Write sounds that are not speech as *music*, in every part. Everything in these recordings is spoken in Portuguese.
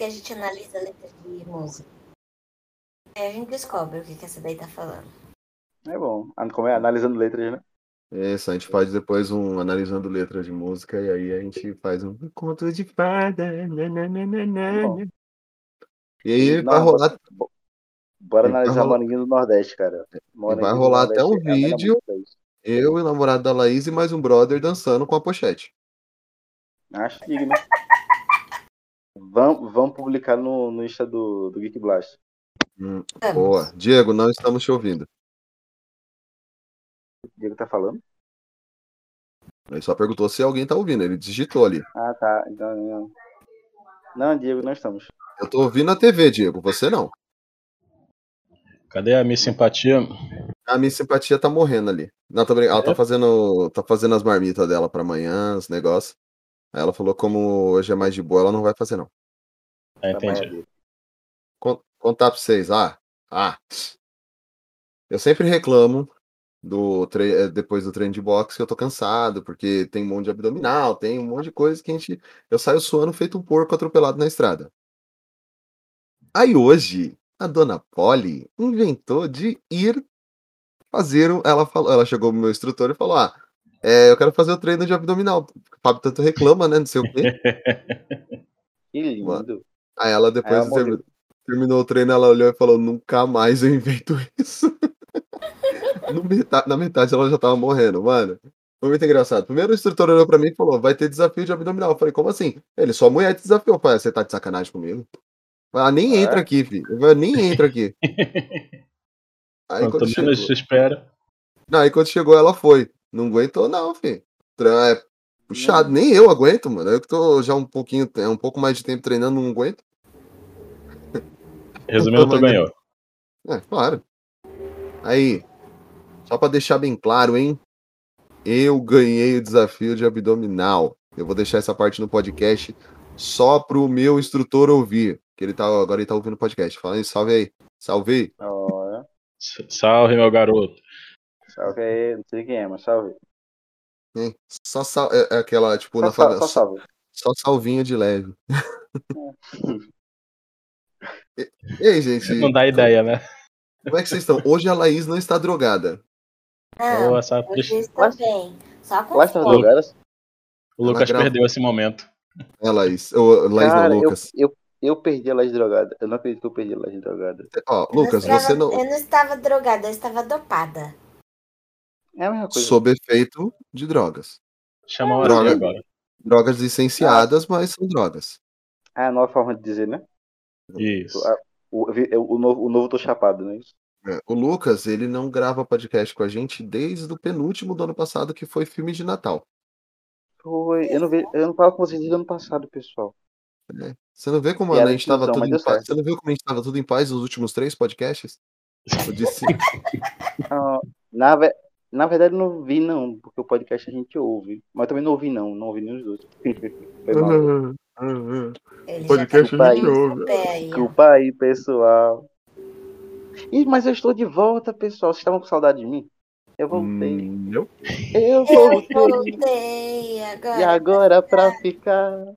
que a gente analisa a letra de música. Aí a gente descobre o que, que essa daí tá falando. É bom. Como é? Analisando letras, né? Isso, a gente faz depois um analisando letras de música e aí a gente faz um conto de fada. nananana. Bom. E aí Não, vai rolar, Bora Vai analisar rolar- Moranguinho do Nordeste, cara. Moranguinho vai rolar até um é vídeo. eu e o namorado da Laís e mais um brother dançando com a pochete. Acho digno. *laughs* Vamos, vamos publicar no, no Insta do, do Geek Blast. Hum, Vamos. boa. Diego, não estamos te ouvindo. O Diego tá falando? Ele só perguntou se alguém tá ouvindo. Ele digitou ali. Ah, tá. Então, não. não, Diego, não estamos. Eu tô ouvindo a TV, Diego. Você não. Cadê a minha simpatia? A minha simpatia tá morrendo ali. Não, tô brincando. Ela tá É? fazendo, tá fazendo as marmitas dela pra amanhã, os negócios. Ela falou como hoje é mais de boa, ela não vai fazer não. Trabalha entendi. Contar pra vocês. Ah, ah. Eu sempre reclamo do eh, depois do treino de boxe que eu tô cansado, porque tem um monte de abdominal, tem um monte de coisa que a gente. Eu saio suando feito um porco atropelado na estrada. Aí hoje, a dona Polly inventou de ir fazer. um- Ela falou, ela chegou pro meu instrutor e falou: Ah, é, eu quero fazer o treino de abdominal. O Fábio tanto reclama, né? Não sei o quê. *laughs* Que lindo. Mano. Aí ela depois Ela terminou o treino, ela olhou e falou: Nunca mais eu invento isso. *laughs* No meta- na metade ela já tava morrendo, mano. Foi muito engraçado. Primeiro o instrutor olhou pra mim e falou: Vai ter desafio de abdominal. Eu falei: Como assim? Ele, sua mulher te desafiou. Eu falei: Você tá de sacanagem comigo? Ela nem É? entra aqui, filho. Nem entra aqui. *laughs* Aí Quanto quando, chegou, espera. não, aí quando chegou, ela foi. Não aguentou, não, filho. É puxado. Não. Nem eu aguento, mano. Eu que tô já um pouquinho, um pouco mais de tempo treinando, não aguento. *laughs* Resumindo, tu ganhou. É, claro. Aí, só pra deixar bem claro, hein? Eu ganhei o desafio de abdominal. Eu vou deixar essa parte no podcast só pro meu instrutor ouvir. Que ele tá, agora ele tá ouvindo o podcast. Fala aí, salve aí. Salve. Salve, meu garoto. Salve aí. Não sei quem é, mas salve. Hein? Só sal, é, é aquela, tipo, Só, na sal- favela. só Só, salve. só salvinho de leve. *laughs* e, e aí, gente? Não dá ideia, né? Como é que vocês estão? Hoje a Laís não está drogada. Não, Boa, essa hoje estou bem. Só com Lá está fome. drogadas? O Lucas gravou. perdeu esse momento. É, Laís. Ô, Laís Cara, não, eu, Lucas. eu, eu perdi elas drogadas. Eu não acredito que eu perdi elas drogadas. Ó, Eu não Lucas, estava- você não. Eu não estava drogada, eu estava dopada. É a mesma coisa. Sob efeito de drogas. Chama o Droga. Agora. Drogas licenciadas, mas são drogas. Ah, a nova forma de dizer, né? Isso. Ah, O, o, novo, o novo tô chapado, né? É, O Lucas, ele não grava podcast com a gente desde o penúltimo do ano passado, que foi filme de Natal. Foi. Eu não, ve, eu não falo com vocês desde o ano passado, pessoal. né? Você não vê como Piada a gente de tava tiozão, tudo em paz? certo. Você não viu como a gente tava tudo em paz nos últimos três podcasts? Eu disse. *laughs* Ah, na, na verdade, não vi, não, porque o podcast a gente ouve. Mas também não ouvi, não. Não ouvi nenhum dos dois. *laughs* Ele Podcast tá a gente ouve. Desculpa aí, pessoal. Ih, mas eu estou de volta, pessoal. Vocês estavam com saudade de mim? Eu voltei. Hum. Eu Eu voltei. voltei agora. E agora pra ficar.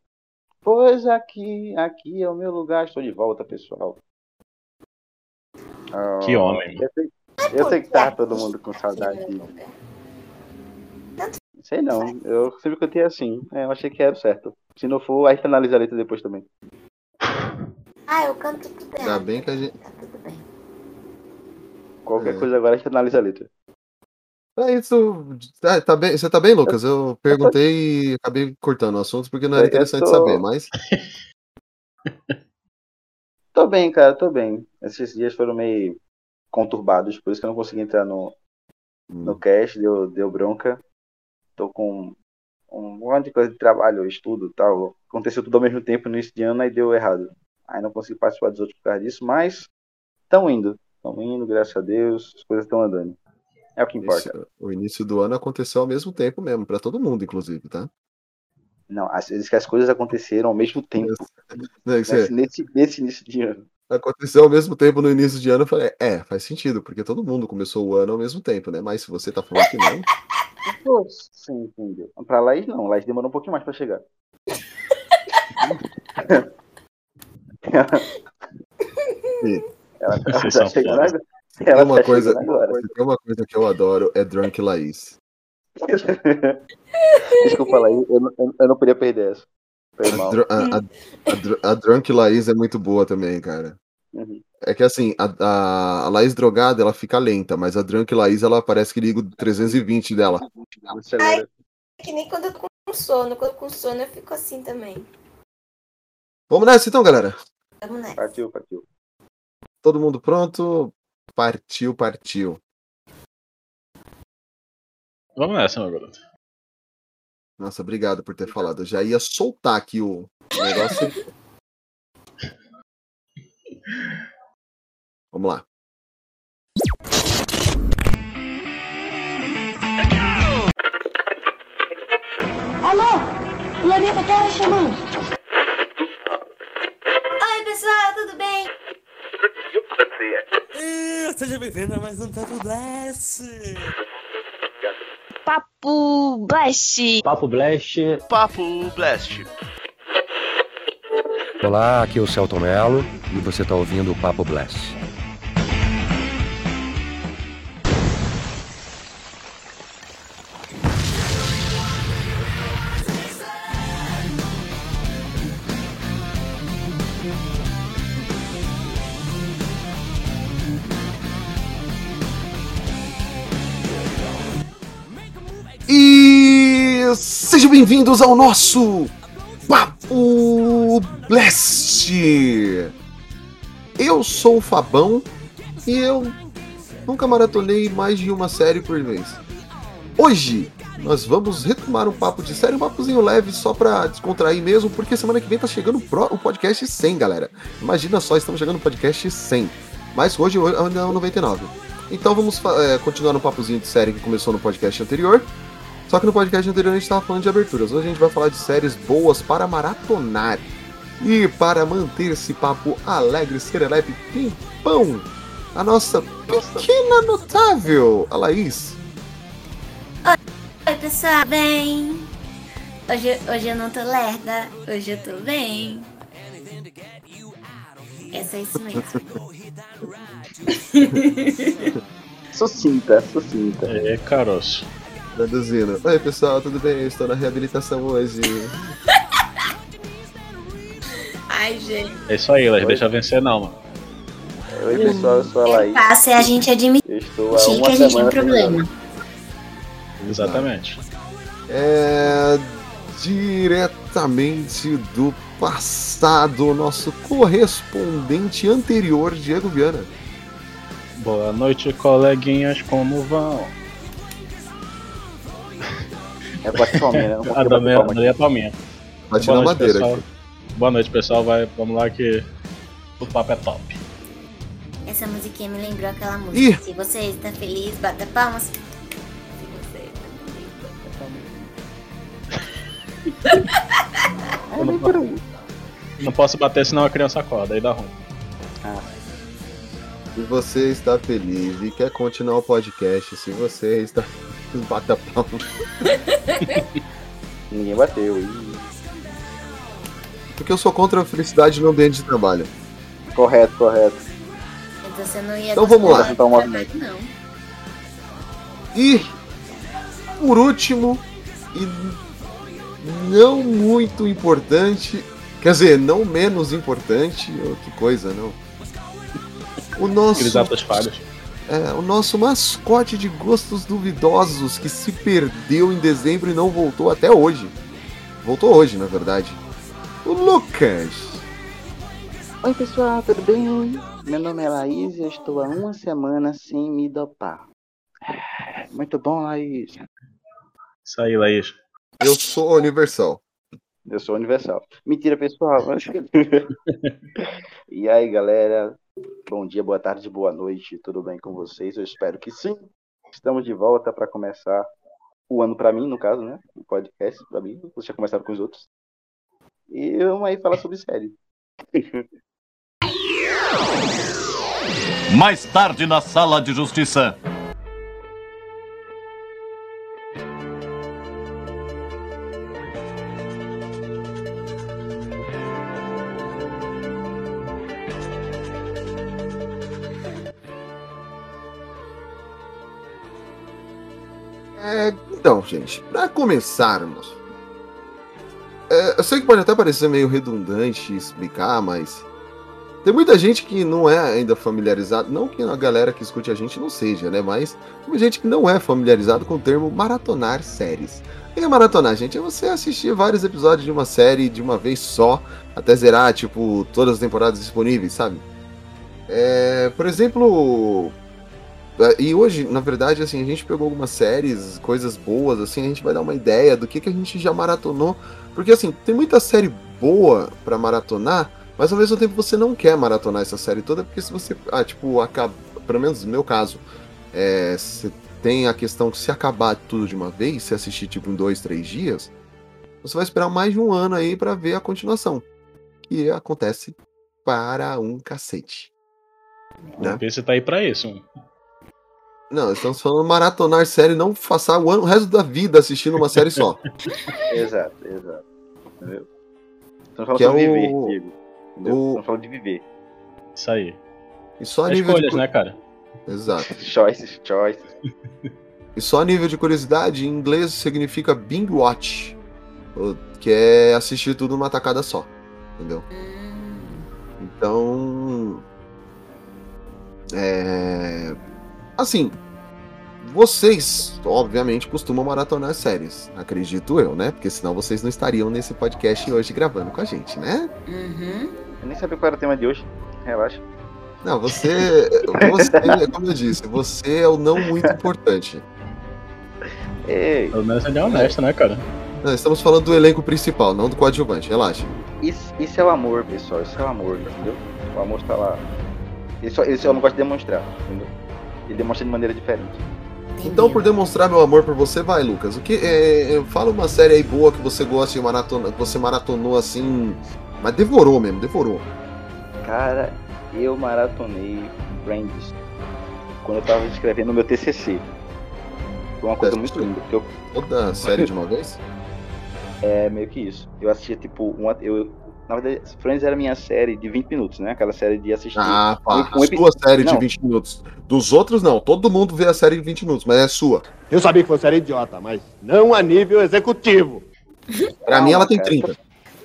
Pois aqui, aqui é o meu lugar. Estou de volta, pessoal. Ah, Que homem. Eu sei, eu sei que tá todo mundo com saudade. de- Sei não, eu sempre cantei assim. É, eu achei que era certo. Se não for, a gente analisa a letra depois também. Ah, eu canto tudo Ainda errado. bem que a gente. Tá tudo bem. Qualquer É. coisa agora a gente analisa a letra. É isso. Tá, tá bem, você tá bem, Lucas? Eu perguntei e acabei cortando o assunto porque não era Eu interessante tô- saber, mas. *laughs* Tô bem, cara, tô bem. Esses dias foram meio conturbados, por isso que eu não consegui entrar no, no cast, deu, deu bronca. Tô com um monte de coisa de trabalho, estudo tal. Aconteceu tudo ao mesmo tempo no início de ano e deu errado. Aí não consegui participar dos outros por causa disso, mas estão indo. Estão indo, graças a Deus, as coisas estão andando. É o que importa. Esse- o início do ano aconteceu ao mesmo tempo mesmo, pra todo mundo, inclusive, tá? Não, as, diz que as coisas aconteceram ao mesmo tempo você- nesse, nesse, nesse início de ano. Aconteceu ao mesmo tempo no início de ano, eu falei, é, faz sentido, porque todo mundo começou o ano ao mesmo tempo, né? Mas se você tá falando que não, *laughs* Pô, sim, entendeu. Pra Laís não, Laís demorou um pouquinho mais pra chegar. *laughs* Ela, ela tá são chegando foda. agora. Ela Tem uma tá coisa- chegando agora. Se tem uma coisa que eu adoro, é Drunk Laís. *laughs* Desculpa lá, eu, não- eu, eu não podia perder essa. A, a, a- a dr- a Drunk Laís é muito boa também, cara. Uhum. É que assim, a, a, a Laís drogada, ela fica lenta, mas a Drunk Laís, ela parece que liga o 320 dela. Acelera. É que nem quando eu tô com sono. Quando eu tô com sono eu fico assim também. Vamos nessa então, galera. Vamos nessa. Partiu, partiu. Todo mundo pronto? Partiu, partiu. Vamos nessa, meu garoto. Nossa, obrigado por ter falado. Eu já ia soltar aqui o negócio. *laughs* Vamos lá. Alô? O Planeta Terra chamando. Oi, pessoal, tudo bem? Ah, Seja bem-vindo a mais um Papo Blast! Papo Blast. Papo Blast. Papo Blast. Olá, aqui é o Celton Mello e você está ouvindo o Papo Blast. E sejam bem-vindos ao nosso Papo Blast. Eu sou o Fabão e eu nunca maratonei mais de uma série por vez. Hoje nós vamos retomar um papo de série, um papozinho leve só pra descontrair mesmo, porque semana que vem tá chegando o podcast 100, galera. Imagina só, estamos chegando no podcast 100. Mas hoje ainda é o 99. Então vamos é, continuar no papozinho de série que começou no podcast anterior. Só que no podcast anterior a gente estava falando de aberturas. Hoje a gente vai falar de séries boas para maratonar. E para manter esse papo alegre, serelepe, pimpão, a nossa pequena notável, a Laís. Oi, pessoal, bem? Hoje, hoje eu não tô lerda, hoje eu tô bem. É só isso mesmo. *laughs* Sucinta, sucinta. É, caroço. Traduzindo. Oi pessoal, tudo bem? Eu estou na reabilitação hoje. *laughs* Ai, gente. É isso aí, Laís. Deixa vencer, não, mano. Oi, pessoal, eu sou a É Laís. fácil é a gente admitir Eu estou há que a gente tem problema. Exatamente. É diretamente do passado, nosso correspondente anterior, Diego Viana. Boa noite, coleguinhas, como vão? É bate palminha, né? Não Ah, palma da minha palminha. Bate Boa na noite, madeira pessoal. aqui. Boa noite, pessoal. Vai, vamos lá que o papo é top. Essa musiquinha me lembrou aquela música. Ih. Se você está feliz, bata palmas. Se você está feliz, bata palmas. Bem por aí. Não posso bater senão a criança acorda, aí dá ruim. Se você está feliz e quer continuar o podcast, se você está. Bata palma. *laughs* Ninguém bateu. Ih, Porque eu sou contra a felicidade no ambiente de trabalho. Correto, correto. Então você não ia Então vamos lá. Então, um trabalho, não. E, por último, e não muito importante, quer dizer, não menos importante, oh, que coisa, não. O nosso, é, o nosso mascote de gostos duvidosos que se perdeu em dezembro e não voltou até hoje. Voltou hoje, na verdade. O Lucas. Oi, pessoal, tudo bem? Meu nome é Laís e eu estou há uma semana sem me dopar. Muito bom, Laís. Isso aí, Laís. Eu sou universal. Eu sou universal. Mentira, pessoal. *laughs* e aí, galera? Bom dia, boa tarde, boa noite. Tudo bem com vocês? Eu espero que sim. Estamos de volta para começar o ano para mim, no caso, né? O podcast para mim. Vocês já começaram com os outros. E vamos aí falar sobre série. *laughs* Mais tarde na sala de justiça. É, então, gente, para começarmos, é, eu sei que pode até parecer meio redundante explicar, mas tem muita gente que não é ainda familiarizado, não que a galera que escute a gente não seja, né? Mas tem gente que não é familiarizado com o termo maratonar séries. O que é maratonar, gente? É você assistir vários episódios de uma série de uma vez só, até zerar, tipo, todas as temporadas disponíveis, sabe? É, por exemplo, e hoje, na verdade, assim, a gente pegou algumas séries, coisas boas, assim, a gente vai dar uma ideia do que, que a gente já maratonou. Porque, assim, tem muita série boa para maratonar, mas ao mesmo tempo você não quer maratonar essa série toda, porque se você, ah, tipo, acaba, pelo menos no meu caso, é, tem a questão que se acabar tudo de uma vez, se assistir, tipo, em dois, três dias, você vai esperar mais de um ano aí para ver a continuação. Que acontece para um cacete. Né? Você tá aí pra isso. Não, estamos falando maratonar série, não passar o, ano, o resto da vida assistindo uma série só. *laughs* exato, exato. Entendeu? Estamos falando que de é viver, o... Diego. O... Estamos falando de viver. Isso aí. E só é nível escolhas, de... né, cara? Exato. *laughs* choices, choices. E só a nível de curiosidade, em inglês significa binge watch, que é assistir tudo numa tacada só, entendeu? Então, é... assim, vocês, obviamente, costumam maratonar séries, acredito eu, né? Porque senão vocês não estariam nesse podcast hoje gravando com a gente, né? Uhum. Eu nem sabia qual era o tema de hoje. Relaxa. Não, você, você, como eu disse, você é o não muito importante. Ei. Pelo menos ele é honesto, né, cara? Não, estamos falando do elenco principal, não do coadjuvante, relaxa. Isso, isso é o amor, pessoal, isso é o amor, entendeu? O amor está lá. Só, ele só não gosta de demonstrar, entendeu? Ele demonstra de maneira diferente. Então, por demonstrar meu amor por você, vai, Lucas. O que é, é, fala uma série aí boa que você gosta de maratona, que você maratonou assim, mas devorou mesmo, devorou. Cara, eu maratonei Friends quando eu tava escrevendo o meu TCC. Foi uma coisa muito linda. Eu... Toda série de uma vez? *laughs* É, meio que isso. Eu assistia, tipo, uma, eu, na verdade, Friends era minha série de 20 minutos, né? Aquela série de assistir. Ah, pá. Um, um a sua série não. de 20 minutos. Dos outros, não. Todo mundo vê a série de 20 minutos, mas é sua. Eu sabia que você era idiota, mas não a nível executivo. *laughs* pra mim, ela tem 30.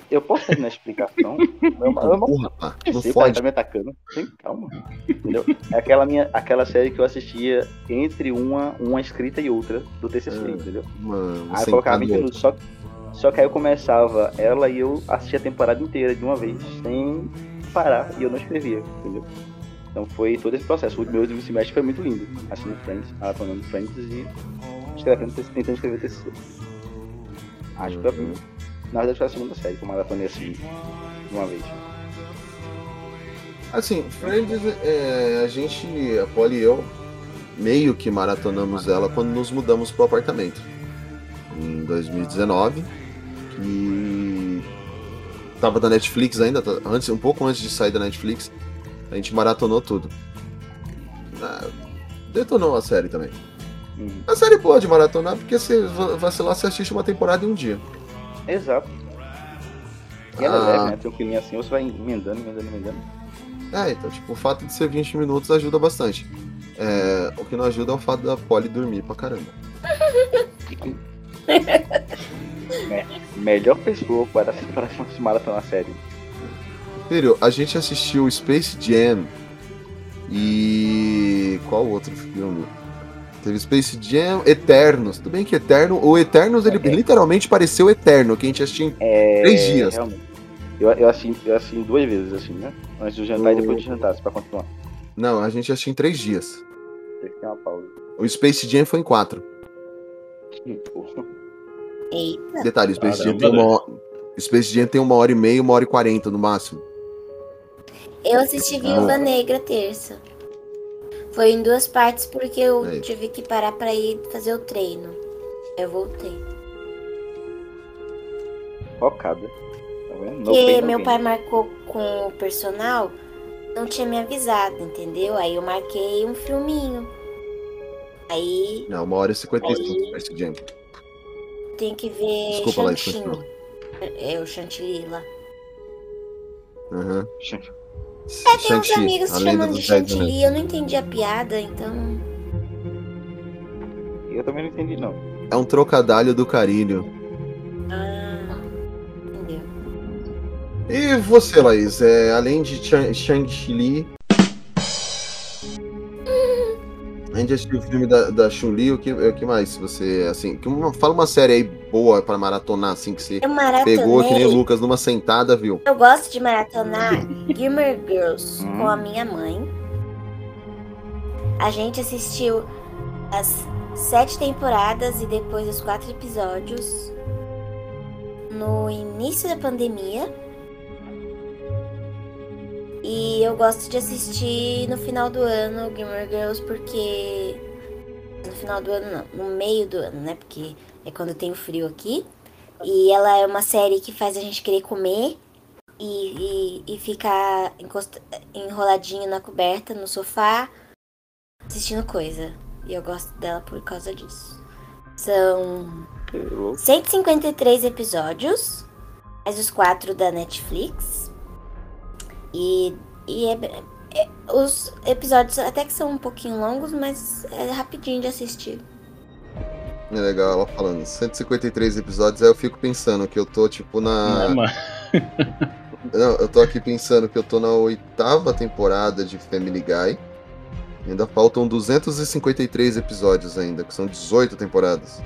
Eu posso terminar a explicação? eu, eu, Porra, pá. Não sei, pode. Tá me atacando. Tem calma. Entendeu? É aquela, minha, aquela série que eu assistia entre uma, uma escrita e outra do TCC, é, entendeu? Mano, aí eu colocava 20 minutos. Só, só que aí eu começava ela e eu assistia a temporada inteira de uma vez, sem parar, e eu não escrevia, entendeu? Então foi todo esse processo. O meu último semestre foi muito lindo. Assistindo Friends, maratonando Friends e escrevendo, tentando escrever TCC. Acho que foi a primeira. Na verdade foi a segunda série que eu maratonei assim, de uma vez. Assim, Friends, é, a gente, a Polly e eu, meio que maratonamos ela quando nos mudamos pro apartamento. Em 2019. Que tava da Netflix ainda, tá, antes, um pouco antes de sair da Netflix. A gente maratonou tudo. Ah, detonou a série também. Uhum. A série pode maratonar porque se vacilar, você assiste uma temporada em um dia. Exato. E ela é leve, né? Tranquilinha assim, você vai emendando, emendando, emendando. É, então, tipo, o fato de ser 20 minutos ajuda bastante. É, o que não ajuda é o fato da Polly dormir pra caramba. *laughs* é, melhor pessoa para, se *laughs* maratonar a série. Filho, a gente assistiu Space Jam e. Qual outro filme? Teve Space Jam, Eternos. Tudo bem que Eterno. O Eternos, ele é. literalmente pareceu Eterno, que a gente assistiu em é, três dias. Realmente. Eu, eu, assisti, eu assisti duas vezes, assim, né? Antes do jantar o... e depois do jantar, pra continuar. Não, a gente assistiu em três dias. Tem que ter uma pausa. O Space Jam foi em quatro. Eita. Detalhe, Space Jam, tem uma, Space Jam tem uma hora e meia, uma hora e quarenta no máximo. Eu assisti Viúva Negra terça. Foi em duas partes porque eu é. tive que parar pra ir fazer o treino. Eu voltei. Focada. Tá vendo? Porque meu pai marcou com o personal, não tinha me avisado, entendeu? Aí eu marquei um filminho. Aí. Não, uma hora e cinquenta e cinco esse Jam. Tem que ver. Desculpa lá, É o Chantilly lá. Aham. Uhum. É, tem uns amigos chamando de chantilly, eu não entendi a piada, então. Eu também não entendi, não. é um trocadilho do carinho. Ah, entendeu. E você, Laís? É, além de Chan- Shang-Chi, além de assistir o filme da, da Chun-Li, o que, o que mais você, assim, que uma- fala uma série aí boa pra maratonar, assim, que você pegou que nem o Lucas numa sentada, viu? Eu gosto de maratonar Gilmore Girls Hum. com a minha mãe. A gente assistiu as sete temporadas e depois os quatro episódios no início da pandemia. E eu gosto de assistir no final do ano Gilmore Girls porque. No final do ano não, no meio do ano, né? Porque é quando tem o frio aqui. E ela é uma série que faz a gente querer comer e, e, e ficar encosta- enroladinho na coberta, no sofá, assistindo coisa. E eu gosto dela por causa disso. São 153 episódios, mais os quatro da Netflix. E, e é, é- os episódios até que são um pouquinho longos, mas é rapidinho de assistir. É legal ela falando, 153 episódios, aí eu fico pensando que eu tô, tipo, na... Não, mano. *laughs* Não, eu tô aqui pensando que eu tô na oitava temporada de Family Guy. Ainda faltam 253 episódios ainda, que são 18 temporadas.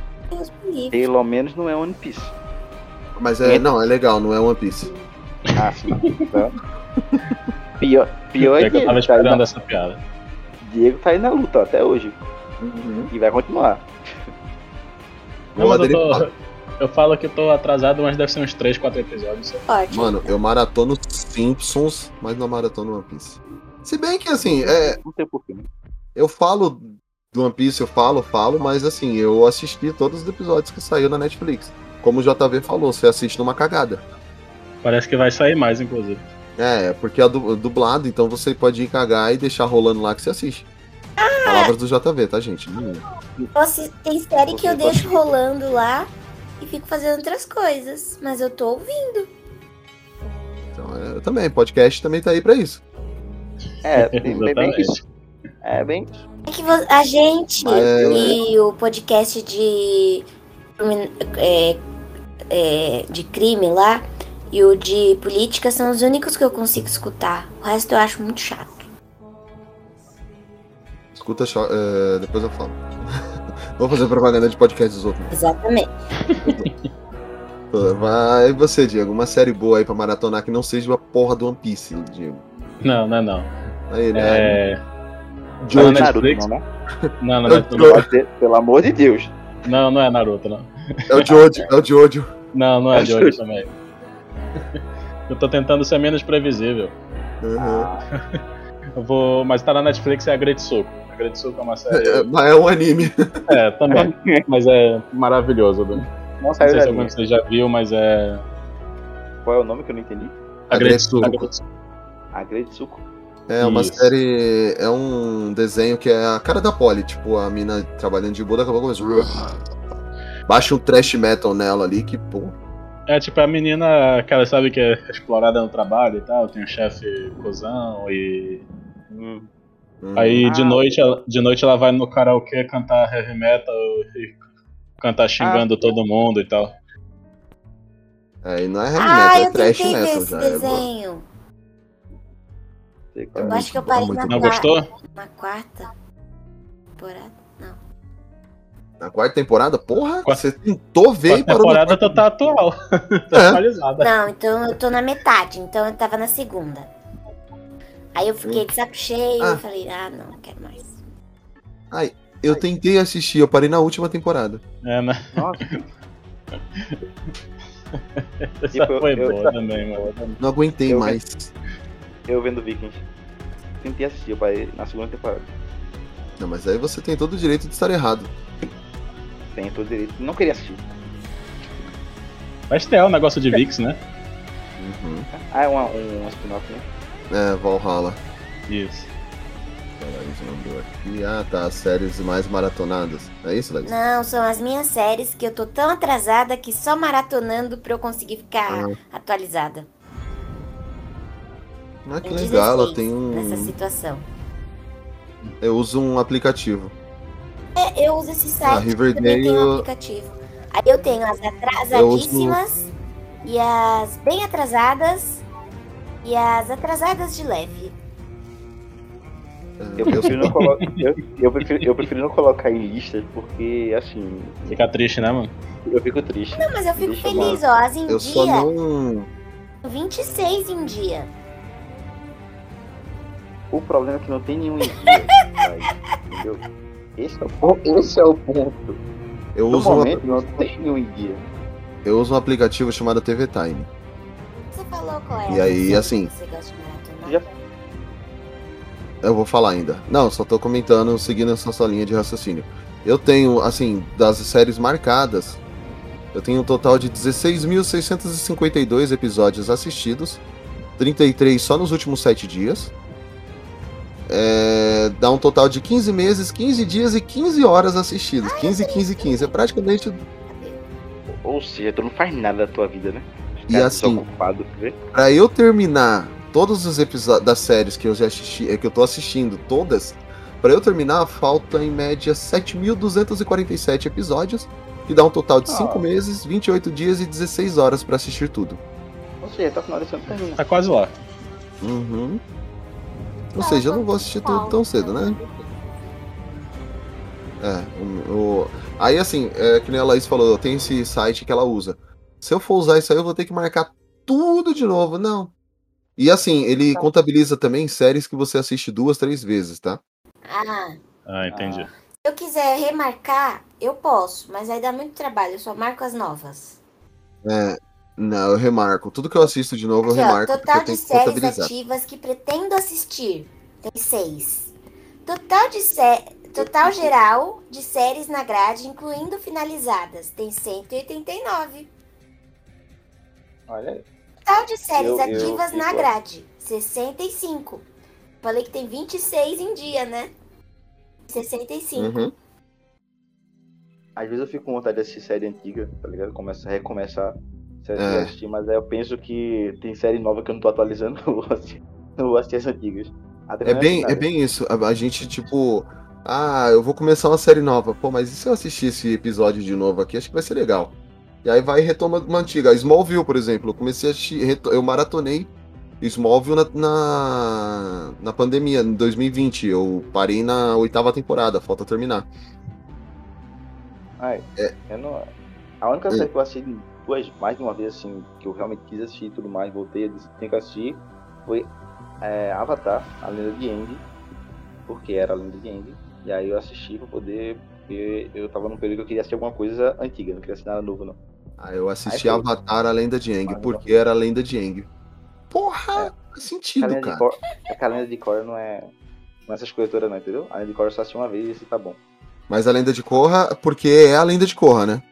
Pelo menos não é One Piece. Mas é, não, é legal, não é One Piece. Ah, sim. *laughs* Então, *laughs* pior, pior É que eu que tava Diego tá, esperando na, essa piada. Diego tá aí na luta até hoje. E vai continuar. Não, mas eu, tô, eu falo que eu tô atrasado, mas deve ser uns 3, 4 episódios. só. Ótimo. Mano, eu maratono Simpsons, mas não maratono One Piece. Se bem que, assim, é, Não tem porquê. eu falo do One Piece, eu falo, falo, mas assim, eu assisti todos os episódios que saiu na Netflix. Como o JV falou, você assiste numa cagada. Parece que vai sair mais, inclusive. É, porque é du- dublado, então você pode ir cagar e deixar rolando lá que você assiste. Palavras do JV, tá, gente? Não- Nossa, tem série que eu Você deixo rolando lá e fico fazendo outras coisas. Mas eu tô ouvindo. Então, é, também, podcast também tá aí pra isso. É, bem, bem, isso. É bem. É que a gente Mas eu- e o podcast de. é, é, de crime lá e o de política são os únicos que eu consigo escutar. O resto eu acho muito chato. Escuta, é, depois eu falo. *laughs* Vou fazer propaganda de podcast dos outros. Exatamente. *laughs* Vai você, Diego. Uma série boa aí pra maratonar que não seja a porra do One Piece, Diego. Não, não, não. Aí, né? É. Jojo. Na Naruto, não, né? Não, não, Eu não, não, pelo amor de Deus. não, não é Naruto, não. É o Jojo, é o Jojo. Não, não é É justo. também. *laughs* Eu tô tentando ser menos previsível. Uhum. Eu vou. Mas tá na Netflix é a Great Soco. A Great Soco é uma série. É, *laughs* mas é um anime. É, também. *laughs* Mas é maravilhoso. Não Não sei se algum vocês já viu, mas é. Qual é o nome que eu não entendi? A Great Soco. A Great Soco. É uma Isso. série. É um desenho que é a cara da Polly. Tipo, a mina trabalhando de boa, daqui a pouco começa. Baixa um trash metal nela ali que, pô. É tipo a menina que ela sabe que é explorada no trabalho e tal, tem um chefe cuzão e. Hum. hum. Aí de Ah. noite, ela, de noite ela vai no karaokê cantar heavy metal e cantar xingando todo mundo e tal. Aí não é heavy Ah, metal, é eu trash metal esse já. é desenho. É. Eu acho que eu parei na, bom. Não qua- gostou? na quarta temporada. Na quarta temporada, porra, Quarta- você tentou ver A e parou temporada quarta. tu tá atual. *laughs* tá É. atualizada. Não, então eu tô na metade, então eu tava na segunda. Aí eu fiquei de saco cheio Ah. e falei, ah, não, não quero mais. Eu tentei assistir, eu parei na última temporada. É, né? Nossa, *laughs* Essa Tipo, foi eu- boa também, mano. Não aguentei Eu- mais. eu vendo Vikings. Tentei assistir, eu parei na segunda temporada. Não, mas aí você tem todo o direito de estar errado. Tem todo direito. Não queria assistir. Mas tem é um negócio de VIX, né? Uhum. Ah, é uma, um spin-off, né? É, Valhalla. Isso. Aqui. Ah, tá. As séries mais maratonadas. É isso, Lex? Não, são as minhas séries que eu tô tão atrasada que só maratonando pra eu conseguir ficar Ah. atualizada. Ah, que legal. Ela 16, tem Nessa um. situação. Eu uso um aplicativo. É, eu uso esse site Ah, também Riverdale- tem um aplicativo. Aí eu tenho as atrasadíssimas e as bem atrasadas e as atrasadas de leve. Eu prefiro, não colo... eu, eu, prefiro, eu prefiro não colocar em listas porque, assim, Fica triste, né, mano? eu fico triste. Não, mas eu fico Deixa eu feliz, ó. As em Eu só dia, não. 26 em dia. O problema é que não tem nenhum em dia, *laughs* mas, entendeu? Esse é, o, ponto- esse é o ponto. Eu No uso, um, momento não tem nenhum em dia. eu uso um aplicativo chamado TV Time. Você falou qual é E a aí, assim? Já- Eu vou falar ainda. Não, só tô comentando, seguindo essa sua linha de raciocínio. Eu tenho, assim, das séries marcadas, eu tenho um total de 16.652 episódios assistidos, 33 só nos últimos 7 dias. É, dá um total de 15 meses, 15 dias e 15 horas assistidas. 15, 15, 15. É praticamente. Ou seja, tu não faz nada da tua vida, né? E assim, desocupado, vê? Pra eu terminar todos os episódios das séries que eu já assisti, é, que eu tô assistindo, todas, pra eu terminar, falta em média 7.247 episódios, que dá um total de 5 Ah. meses, 28 dias e 16 horas pra assistir tudo. Ou seja, até o final desse ano termina. Tá quase lá. Uhum. Ou Ah, seja, eu não vou assistir tudo tão cedo, né? É, o, o- aí assim, é, que nem a Laís falou, tem esse site que ela usa. Se eu for usar isso aí, eu vou ter que marcar tudo de novo. Não. E assim, ele contabiliza também séries que você assiste duas, três vezes, tá? Ah, Ah, entendi. se eu quiser remarcar, eu posso, mas aí dá muito trabalho, eu só marco as novas. É, não, eu remarco. Tudo que eu assisto de novo, eu Aqui, ó, remarco porque total eu de séries ativas que pretendo assistir. Tem seis. Total de sé... Total geral de séries na grade, incluindo finalizadas. Tem 189. Olha aí. Total de séries Eu- eu ativas na grade. 65. Falei que tem 26 em dia, né? 65. Uhum. Às vezes eu fico com vontade de assistir série antiga, tá ligado? Começa a recomeçar série É. que eu assistir, mas aí eu penso que tem série nova que eu não tô atualizando, *laughs* eu vou assistir, eu vou assistir as antigas. Até É não bem, é bem isso. A, a gente, tipo, ah, eu vou começar uma série nova. Pô, mas e se eu assistir esse episódio de novo aqui? Acho que vai ser legal. E aí vai e retoma uma antiga. A Smallville, por exemplo. Eu comecei a assistir, eu maratonei Smallville na, na, na pandemia, em 2020. Eu parei na oitava temporada, falta terminar. Ai, É. eu não... A única série que eu assisti duas, mais de uma vez, assim, que eu realmente quis assistir e tudo mais, voltei, disse que tem que assistir, foi é, Avatar, a lenda de Aang, porque era a lenda de Aang, e aí eu assisti pra poder, porque eu tava num período que eu queria assistir alguma coisa antiga, não queria assistir nada novo, não. Aí eu assisti Aí. Avatar, a lenda de Aang, Ah, porque era a lenda de Aang. Porra, faz A sentido, cara. Korra, é que a lenda de Korra não é, não é essas coisas todas não, entendeu? A lenda de Korra eu só assisti uma vez e esse tá bom. Mas a lenda de Korra, porque é a lenda de Korra, né?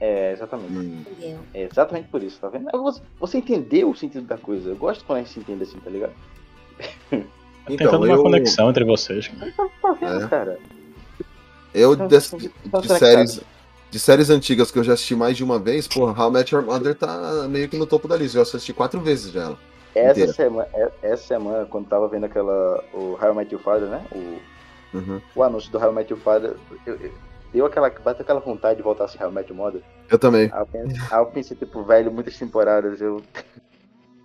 É, exatamente. Hum. É exatamente por isso, tá vendo? Você, você entendeu o sentido da coisa. Eu gosto quando a gente se entende assim, tá ligado? Então, uma eu, conexão entre vocês. Tá vendo, É. cara? eu Então, então, de, então, de séries, de séries antigas que eu já assisti mais de uma vez, pô, How I Met Your Mother tá meio que no topo da lista. Eu assisti quatro vezes já ela. Essa inteira. semana, é- essa semana, quando tava vendo aquela. O How I Met Your Father, né? O, Uhum. o anúncio do How I Met Your Father, eu, eu- deu aquela, bateu aquela vontade de voltar a assistir Your Mother. Eu também. Aí eu pensei, aí eu pensei, tipo, velho, muitas temporadas. Eu,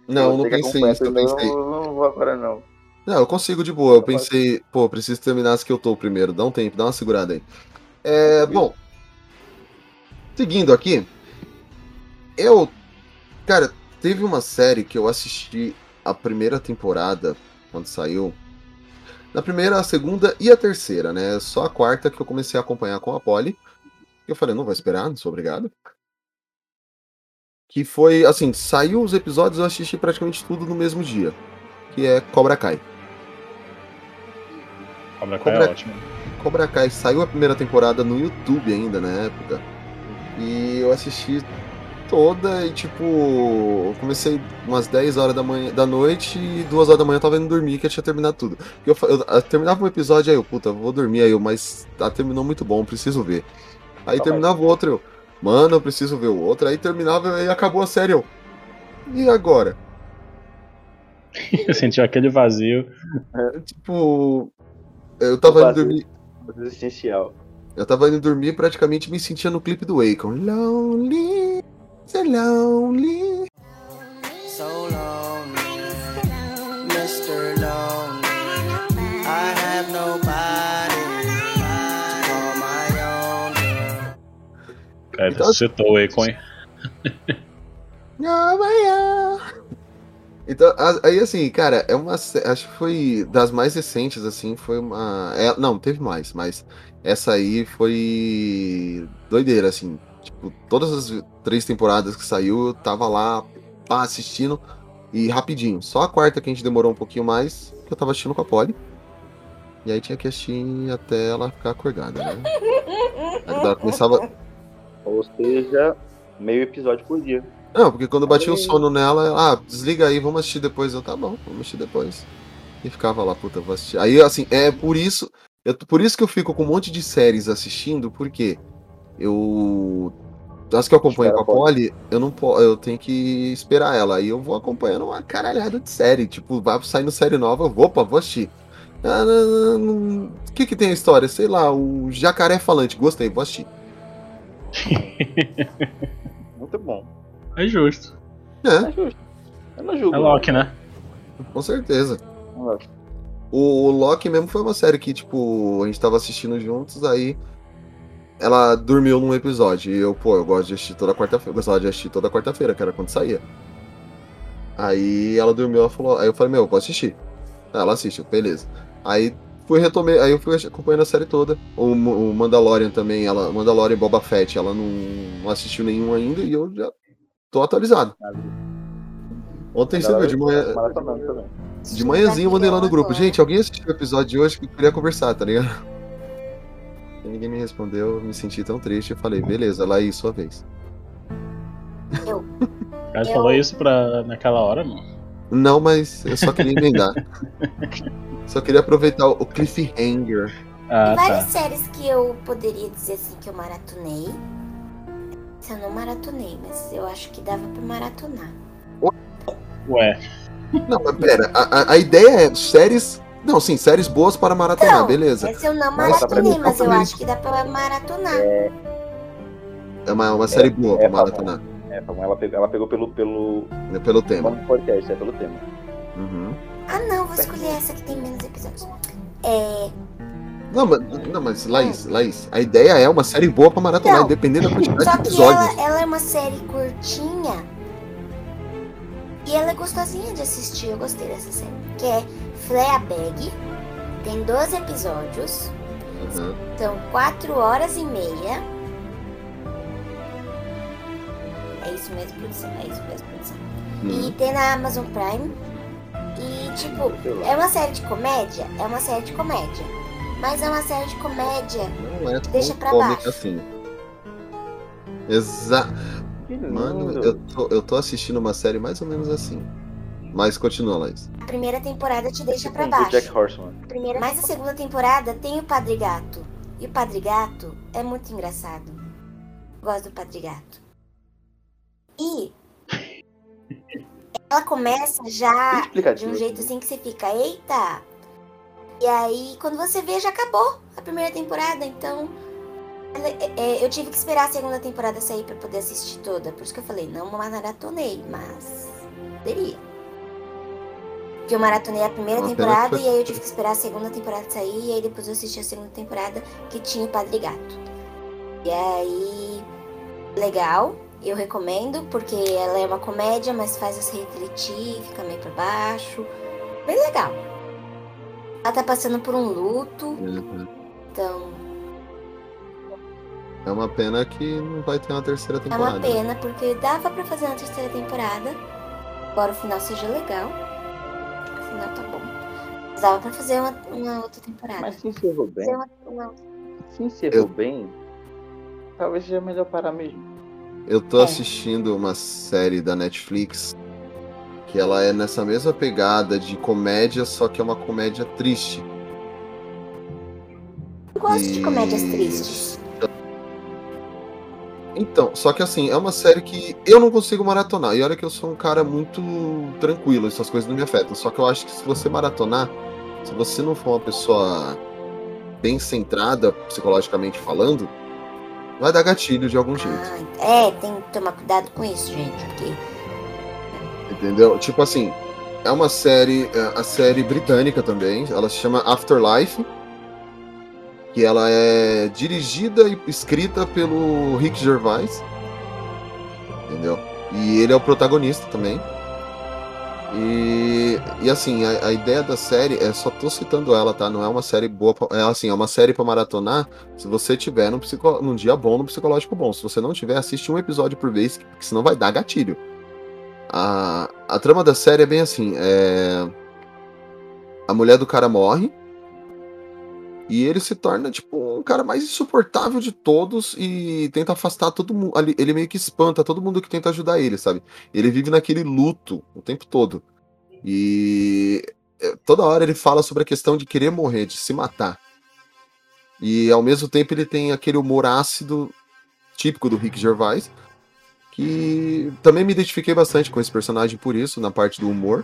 Não, eu não pensei acompanhar isso, eu pensei. Não, não vou agora, não. Não, eu consigo de boa. Eu pensei, pô, preciso terminar as que eu tô primeiro. Dá um tempo, dá uma segurada aí. É, bom. Seguindo aqui. Eu. Cara, teve uma série que eu assisti a primeira temporada, quando saiu. Na primeira, a segunda e a terceira, né? Só a quarta que eu comecei a acompanhar com a Polly. Eu falei, não vou esperar, não sou obrigado. Que foi, assim, saiu os episódios, eu assisti praticamente tudo no mesmo dia. Que é Cobra Kai. Cobra Kai Cobra- é ótimo. Cobra Kai saiu a primeira temporada no YouTube ainda na época. E eu assisti toda e tipo, comecei umas 10 horas da manhã da noite e 2 horas da manhã eu tava indo dormir que eu tinha terminado tudo. Eu, eu- eu terminava um episódio aí eu, puta, vou dormir aí, eu, mas tá, terminou muito bom, preciso ver. Aí Calma terminava o outro, eu, mano, eu preciso ver o outro. Aí terminava e acabou a série, eu. E agora? Eu senti aquele vazio. Tipo, eu tava indo dormir. Coisa essencial. Eu tava indo dormir praticamente me sentia no clipe do Akon. Lonely, so lonely. So lonely, Mr. Lonely. I have nobody to call my own. Cara, Então- citou o Akon, hein? Então, aí assim, cara, é uma. Acho que foi das mais recentes, assim, foi uma. é- não, teve mais, mas essa aí foi doideira, assim. Tipo, todas as três temporadas que saiu, eu tava lá pá, assistindo e rapidinho. Só a quarta que a gente demorou um pouquinho mais, que eu tava assistindo com a Polly. E aí tinha que assistir até ela ficar acordada, né? *laughs* Aí ela começava. Ou seja, meio episódio por dia. Não, porque quando batia o sono nela, ela, ah, desliga aí, vamos assistir depois. Eu, tá bom, vamos assistir depois. E ficava lá, puta, vou assistir. Aí, assim, é por isso. Eu, por isso que eu fico com um monte de séries assistindo, porque eu. As que eu acompanho Espera com a Polly, eu não po- eu tenho que esperar ela. Aí eu vou acompanhando uma caralhada de série. Tipo, vai saindo série nova, eu vou, opa, vou assistir. Ah. O que que tem a história? Sei lá, o jacaré falante, gostei, vou assistir. *laughs* Muito bom. É justo. É, É justo. Eu não julgo. É Loki, né? com certeza. não. Loki. O, o Loki mesmo foi uma série que, tipo, a gente tava assistindo juntos, aí ela dormiu num episódio. E eu, pô, eu gosto de assistir toda quarta-feira. Eu gostava de assistir toda quarta-feira, que era quando saía. Aí ela dormiu, ela falou. Aí eu falei, meu, posso assistir. Aí ela assiste, beleza. Aí fui retomei, aí eu fui acompanhando a série toda. O, o Mandalorian também, ela, Mandalorian e Boba Fett, ela não, não assistiu nenhum ainda e eu já tô atualizado. Ontem você viu, de manhã, Maratonando também. de manhãzinho eu mandei lá no grupo. Gente, alguém assistiu o episódio de hoje que eu queria conversar, tá ligado? E ninguém me respondeu, eu me senti tão triste. Eu falei, beleza, Laís, sua vez. O cara Eu- falou isso pra... naquela hora, mano. Não, mas eu só queria emendar. *laughs* só queria aproveitar o cliffhanger. Ah, Várias tá. séries que eu poderia dizer assim que eu maratonei. Eu não maratonei, mas eu acho que dava pra maratonar. Ué, Não, mas pera, a, a- a ideia é séries. Não, sim, séries boas para maratonar, Não, beleza. Essa eu não maratonei, mim, mas eu acho que dá pra maratonar. É uma, uma série boa é, pra maratonar. É, ela pegou, ela pegou pelo, pelo, É pelo tema. podcast, é pelo tema. Uhum. Ah não, vou escolher essa que tem menos episódios. É. Não, mas, não, mas Laís, Laís, a ideia é uma série boa pra maratonar, Não. independente da quantidade Só de que episódios. ela, ela é uma série curtinha. E ela é gostosinha de assistir. Eu gostei dessa série. Que é Fleabag. Tem 12 episódios. Uhum. São 4 horas e meia. É isso mesmo, produção. É isso mesmo, produção. E Uhum. tem na Amazon Prime. E, tipo, é uma série de comédia? É uma série de comédia. Mas é uma série de comédia. Não é tão Deixa pra baixo. assim. Exa... Que Mano, eu tô, eu tô assistindo uma série mais ou menos assim. Mas continua, Laís. A primeira temporada te deixa pra Do baixo. Jack Horseman. Primeira... Mas a segunda temporada tem o Padre Gato. E o Padre Gato é muito engraçado. Gosto do Padre Gato. E *laughs* ela começa já de um jeito assim que você fica, eita! E aí, quando você vê, já acabou a primeira temporada, então. é, é, eu tive que esperar a segunda temporada sair pra poder assistir toda. Por isso que eu falei, não maratonei, mas poderia. Porque eu maratonei a primeira Uma temporada que e aí eu tive que esperar a segunda temporada sair e aí depois eu assisti a segunda temporada que tinha o Padre Gato. E aí, legal, eu recomendo, porque ela é uma comédia, mas faz você refletir, fica meio pra baixo. Bem legal. Ela tá passando por um luto, Uhum. então É uma pena que não vai ter uma terceira é temporada. uma pena, porque dava pra fazer uma terceira temporada. Embora o final seja legal. O final tá bom. Mas dava pra fazer uma, uma outra temporada. Mas se encerrou bem, uma, uma- se encerrou bem, talvez seja melhor parar mesmo. Eu tô É. assistindo uma série da Netflix que ela é nessa mesma pegada de comédia, só que é uma comédia triste. Eu gosto de comédias E- tristes. Então, só que assim, é uma série que eu não consigo maratonar. E olha que eu sou um cara muito tranquilo, essas coisas não me afetam. Só que eu acho que se você maratonar, se você não for uma pessoa bem centrada, psicologicamente falando, vai dar gatilho de algum jeito. Ah, é, tem que tomar cuidado com isso, gente, porque Entendeu? Tipo assim, é uma série, é a série britânica também, ela se chama Afterlife, que ela é dirigida e escrita pelo Rick Gervais, entendeu? E ele é o protagonista também. E, e assim, a, a ideia da série, é só tô citando ela, tá? Não é uma série boa, pra- é assim, é uma série pra maratonar se você tiver num, psico, num dia bom, num psicológico bom. Se você não tiver, assiste um episódio por vez, que senão vai dar gatilho. A, a trama da série é bem assim: é... a mulher do cara morre e ele se torna tipo um cara mais insuportável de todos e tenta afastar todo mundo. Ele meio que espanta todo mundo que tenta ajudar ele, sabe? Ele vive naquele luto o tempo todo. E é, toda hora ele fala sobre a questão de querer morrer, de se matar. E ao mesmo tempo ele tem aquele humor ácido típico do Rick Gervais, que também me identifiquei bastante com esse personagem por isso, na parte do humor.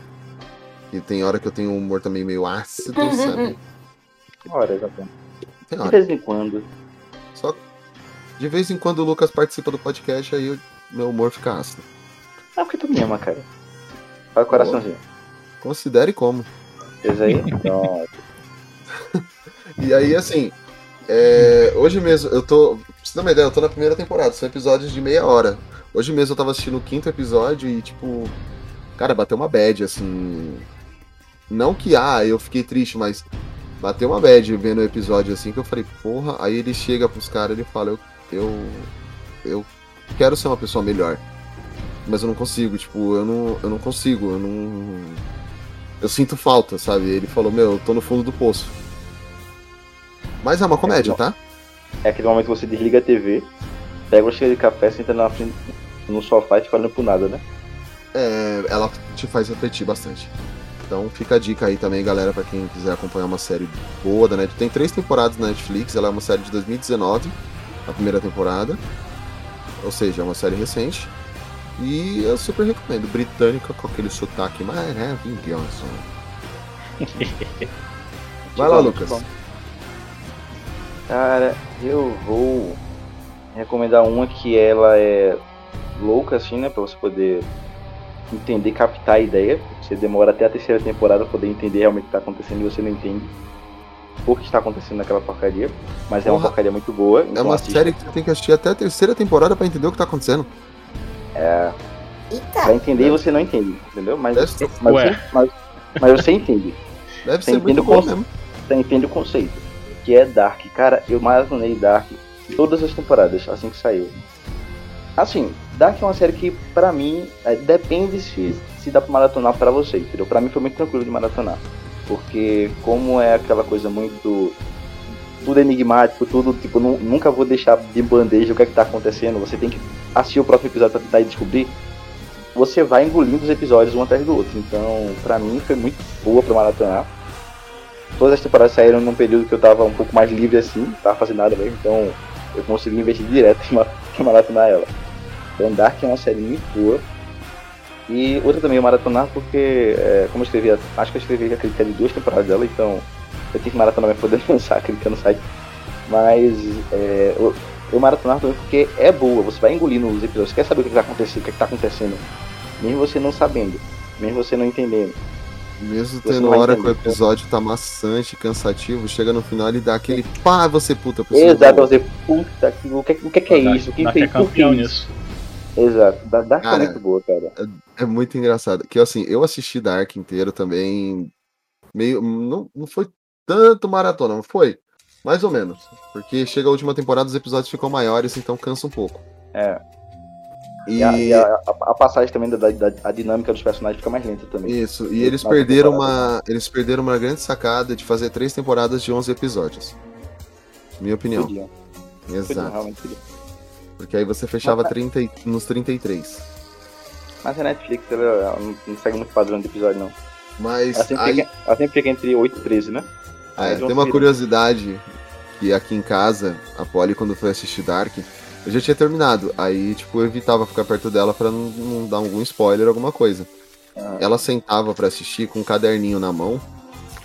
E tem hora que eu tenho um humor também meio ácido, sabe? *laughs* Ora, exatamente. Tem De vez em quando. Só de vez em quando o Lucas participa do podcast, aí o meu humor fica ácido. Ah, porque tu me ama, cara. Fala o coraçãozinho. Considere como. Fez aí? *laughs* E aí, assim, é, hoje mesmo, eu tô. Pra você ter uma ideia, eu tô na primeira temporada, são episódios de meia hora. Hoje mesmo eu tava assistindo o quinto episódio e, tipo, cara, bateu uma bad, assim. Não que, ah, eu fiquei triste, mas bateu uma bad vendo o episódio assim que eu falei, porra, aí ele chega pros caras e ele fala, eu, eu. Eu quero ser uma pessoa melhor. Mas eu não consigo, tipo, eu não, eu não consigo, eu não. Eu sinto falta, sabe? Ele falou, meu, eu tô no fundo do poço. Mas é uma comédia, tá? é aquele momento que você desliga a TV, pega uma xícara de café, senta na frente, no sofá e fica olhando pro nada, né? É, ela te faz refletir bastante. Então fica a dica aí também, galera, pra quem quiser acompanhar uma série boa da Netflix. Tem três temporadas na Netflix, ela é uma série de 2019, a primeira temporada. Ou seja, é uma série recente. E eu super recomendo. Britânica com aquele sotaque maravilhoso. *laughs* Vai lá, Lucas. Cara, eu vou recomendar uma que ela é louca, assim, né? Pra você poder entender, captar a ideia. Você demora até a terceira temporada pra poder entender realmente o que tá acontecendo e você não entende o que está acontecendo naquela porcaria. Mas é uma Porra. porcaria muito boa. É então uma assista. série que você tem que assistir até a terceira temporada pra entender o que tá acontecendo. É, Eita, pra entender você não entende, entendeu? Mas, ser, mas, você, mas, mas você entende. deve Você ser entende muito o bom conceito. mesmo. Você entende o conceito. Que é Dark. Cara, eu maratonei Dark todas as temporadas, assim que saiu. Assim, Dark é uma série que, pra mim, é, depende se, se dá pra maratonar pra você, entendeu? Pra mim foi muito tranquilo de maratonar. Porque como é aquela coisa muito. Tudo enigmático, tudo, tipo, nu- nunca vou deixar de bandeja o que é que tá acontecendo. Você tem que assistir o próximo episódio pra tentar descobrir. Você vai engolindo os episódios um atrás do outro. Então, pra mim, foi muito boa pra maratonar todas as temporadas saíram num período que eu tava um pouco mais livre assim, tava fazendo nada mesmo, então eu consegui investir direto *laughs* em maratonar ela. Então Dark é uma série muito boa. E outra também eu maratonar porque, é, como eu escrevi, acho que eu escrevi a crítica de duas temporadas dela, então eu tenho que maratonar pra poder *laughs* lançar a crítica no site. Mas é, eu, eu maratonar também porque é boa, você vai engolindo os episódios, você quer saber o que vai acontecer, o que, é que tá acontecendo, mesmo você não sabendo, mesmo você não entendendo. Mesmo tendo hora que o episódio tá maçante, cansativo, chega no final e dá aquele pá, você puta, pessoa. Exato, você, puta, que- o que, o que, que é isso? Quem Dark fez é que campeão isso? nisso. Exato, da Dark é Cara, muito boa, cara. É muito engraçado. Que assim, eu assisti Dark inteiro também. Meio. Não, não foi tanto maratona, não foi? Mais ou menos. Porque chega a última temporada, os episódios ficam maiores, então cansa um pouco. É. E, E, a, e a- a- passagem também da, da- a dinâmica dos personagens fica mais lenta também. isso, e E eles perderam temporada. uma. Eles perderam uma grande sacada de fazer três temporadas de 11 episódios. Minha opinião. Podiam, Exato. realmente podiam. Porque aí você fechava Mas- 30 e- nos 33. Mas a Netflix ela, ela não, segue muito padrão de episódio, não. Mas Ela sempre, aí, fica, ela sempre fica entre 8 e 13, né? É, Aí eles vão tem uma curiosidade que aqui em casa, a Polly, quando foi assistir Dark, eu já tinha terminado. Aí, tipo, eu evitava ficar perto dela pra não, não dar algum spoiler, alguma coisa. Ah. Ela sentava pra assistir com um caderninho na mão,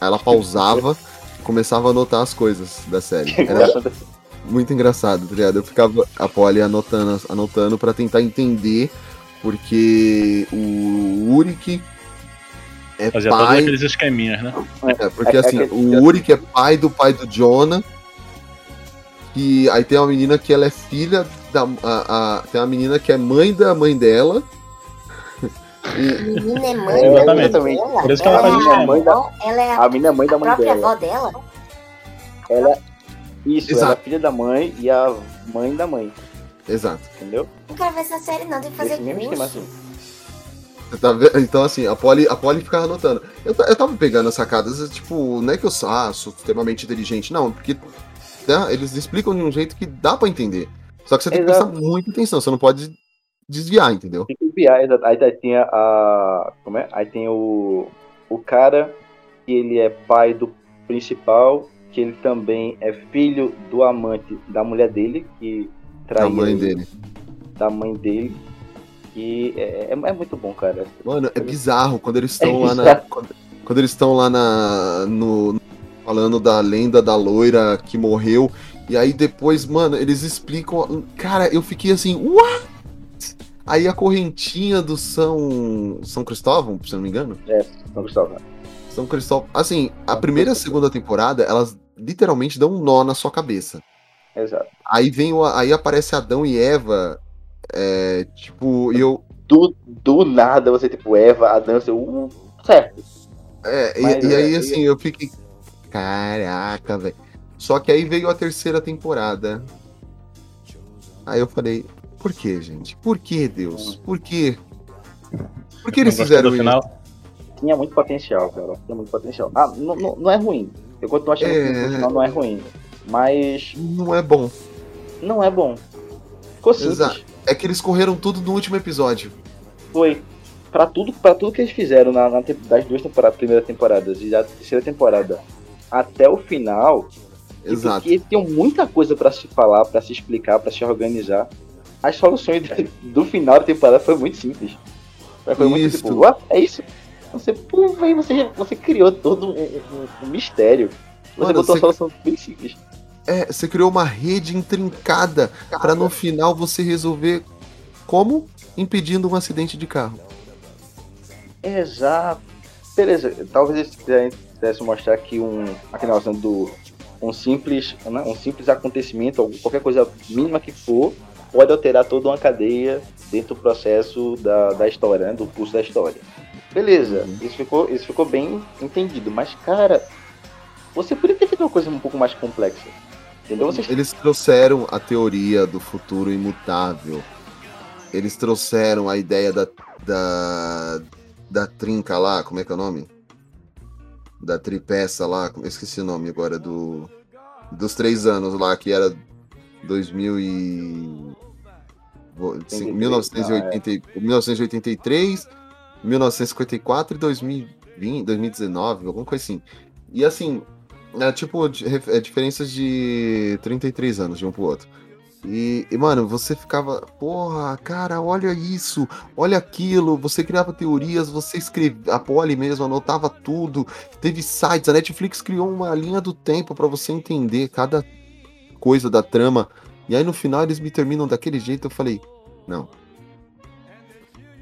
aí ela pausava, começava a anotar as coisas da série. *laughs* Era muito engraçado, tá ligado? Eu ficava a Polly anotando, anotando para tentar entender porque o Uric é Fazia todos pai. aqueles esqueminhas, né? É, porque É- é assim, que- o Uric é pai do pai do Jonah. E aí tem uma menina que ela é filha da. A, a- tem uma menina que é mãe da mãe dela. Menina é mãe É, da exatamente. dela. Por isso que ela ela, faz é a, Mãe da- ela é a, A menina é mãe da a mãe própria dela. avó dela? Ela, isso, ela é Exato. filha da mãe e a mãe da mãe, Exato. entendeu? Não quero ver essa série não, tem que fazer Esse mesmo esquema assim. Tá? Então, assim, a Polly, a Polly ficava anotando. Eu, eu tava pegando as sacadas, tipo, não é que eu sou, ah, sou extremamente inteligente, não, porque né, eles explicam de um jeito que dá pra entender. Só que você tem que Exato. prestar muita atenção, você não pode desviar, entendeu? Tem que exato. Aí, aí tem a, a- Como é? Aí tem o. O cara que ele é pai do principal, que ele também é filho do amante da mulher dele, que Da traía mãe ele, dele. Da mãe dele. E é, é, é muito bom, cara. Mano, é bizarro quando eles estão *laughs* É lá na. Quando, quando eles estão lá na. No, falando da lenda da loira que morreu. E aí depois, mano, eles explicam. Cara, eu fiquei assim, what? Aí a correntinha do São. São Cristóvão, se não me engano. Não, Gustavo. São Cristóvão. Assim, a primeira e a segunda temporada, elas literalmente dão um nó na sua cabeça. Exato. Aí vem o, aí aparece Adão e Eva. É, tipo, e eu. Do, do nada você, tipo, Eva, a dança, uh, certo. É, e- Mas, e, é, aí e- assim, eu fiquei. Caraca, velho. Só que aí veio a terceira temporada. Aí eu falei, por que, gente? Por que, Deus? Por quê? Por que eles fizeram isso? final? Tinha muito potencial, cara. Tinha muito potencial. Ah, não, não, não é ruim. Eu continuo achando É. que o final não é ruim. Mas Não é bom. não é bom. Ficou simples. Exato. É que eles correram tudo no último episódio. Foi. Pra tudo, pra tudo que eles fizeram na, na das duas temporadas, primeiras temporadas e da terceira temporada até o final, e Exato. porque tinham muita coisa pra se falar, pra se explicar, pra se organizar. As soluções do, *laughs* do final da temporada foi muito simples. Foi muito tipo, "What? é isso? Você, pô, véi, você, você criou todo um, um- um mistério. Você Mano, botou você- a solução bem simples. É, você criou uma rede intrincada pra no final você resolver como impedindo um acidente de carro. Exato. Beleza, talvez eles quisessem mostrar que um. aquele negócio do. Um simples, né, um simples acontecimento, qualquer coisa mínima que for, pode alterar toda uma cadeia dentro do processo da, da história, né, do curso da história. Beleza, Uhum. isso, ficou, isso ficou bem entendido, mas cara, você poderia ter feito uma coisa um pouco mais complexa. Entendeu? Vocês Eles trouxeram a teoria do futuro imutável. Eles trouxeram a ideia da, da, da trinca lá, como é que é o nome? Da tripeça lá, esqueci o nome agora, do dos três anos lá, que era 2000 e... vou- sim, 1980, e- 1983, 1954 e 2020, 2019, alguma coisa assim. E assim, é tipo ref- é, diferenças de 33 anos de um pro outro. E, e, mano, você ficava, porra, cara, olha isso, olha aquilo. Você criava teorias, você escrevia, a Polly mesmo anotava tudo. Teve sites, a Netflix criou uma linha do tempo pra você entender cada coisa da trama. E aí no final eles me terminam daquele jeito. Eu falei, não.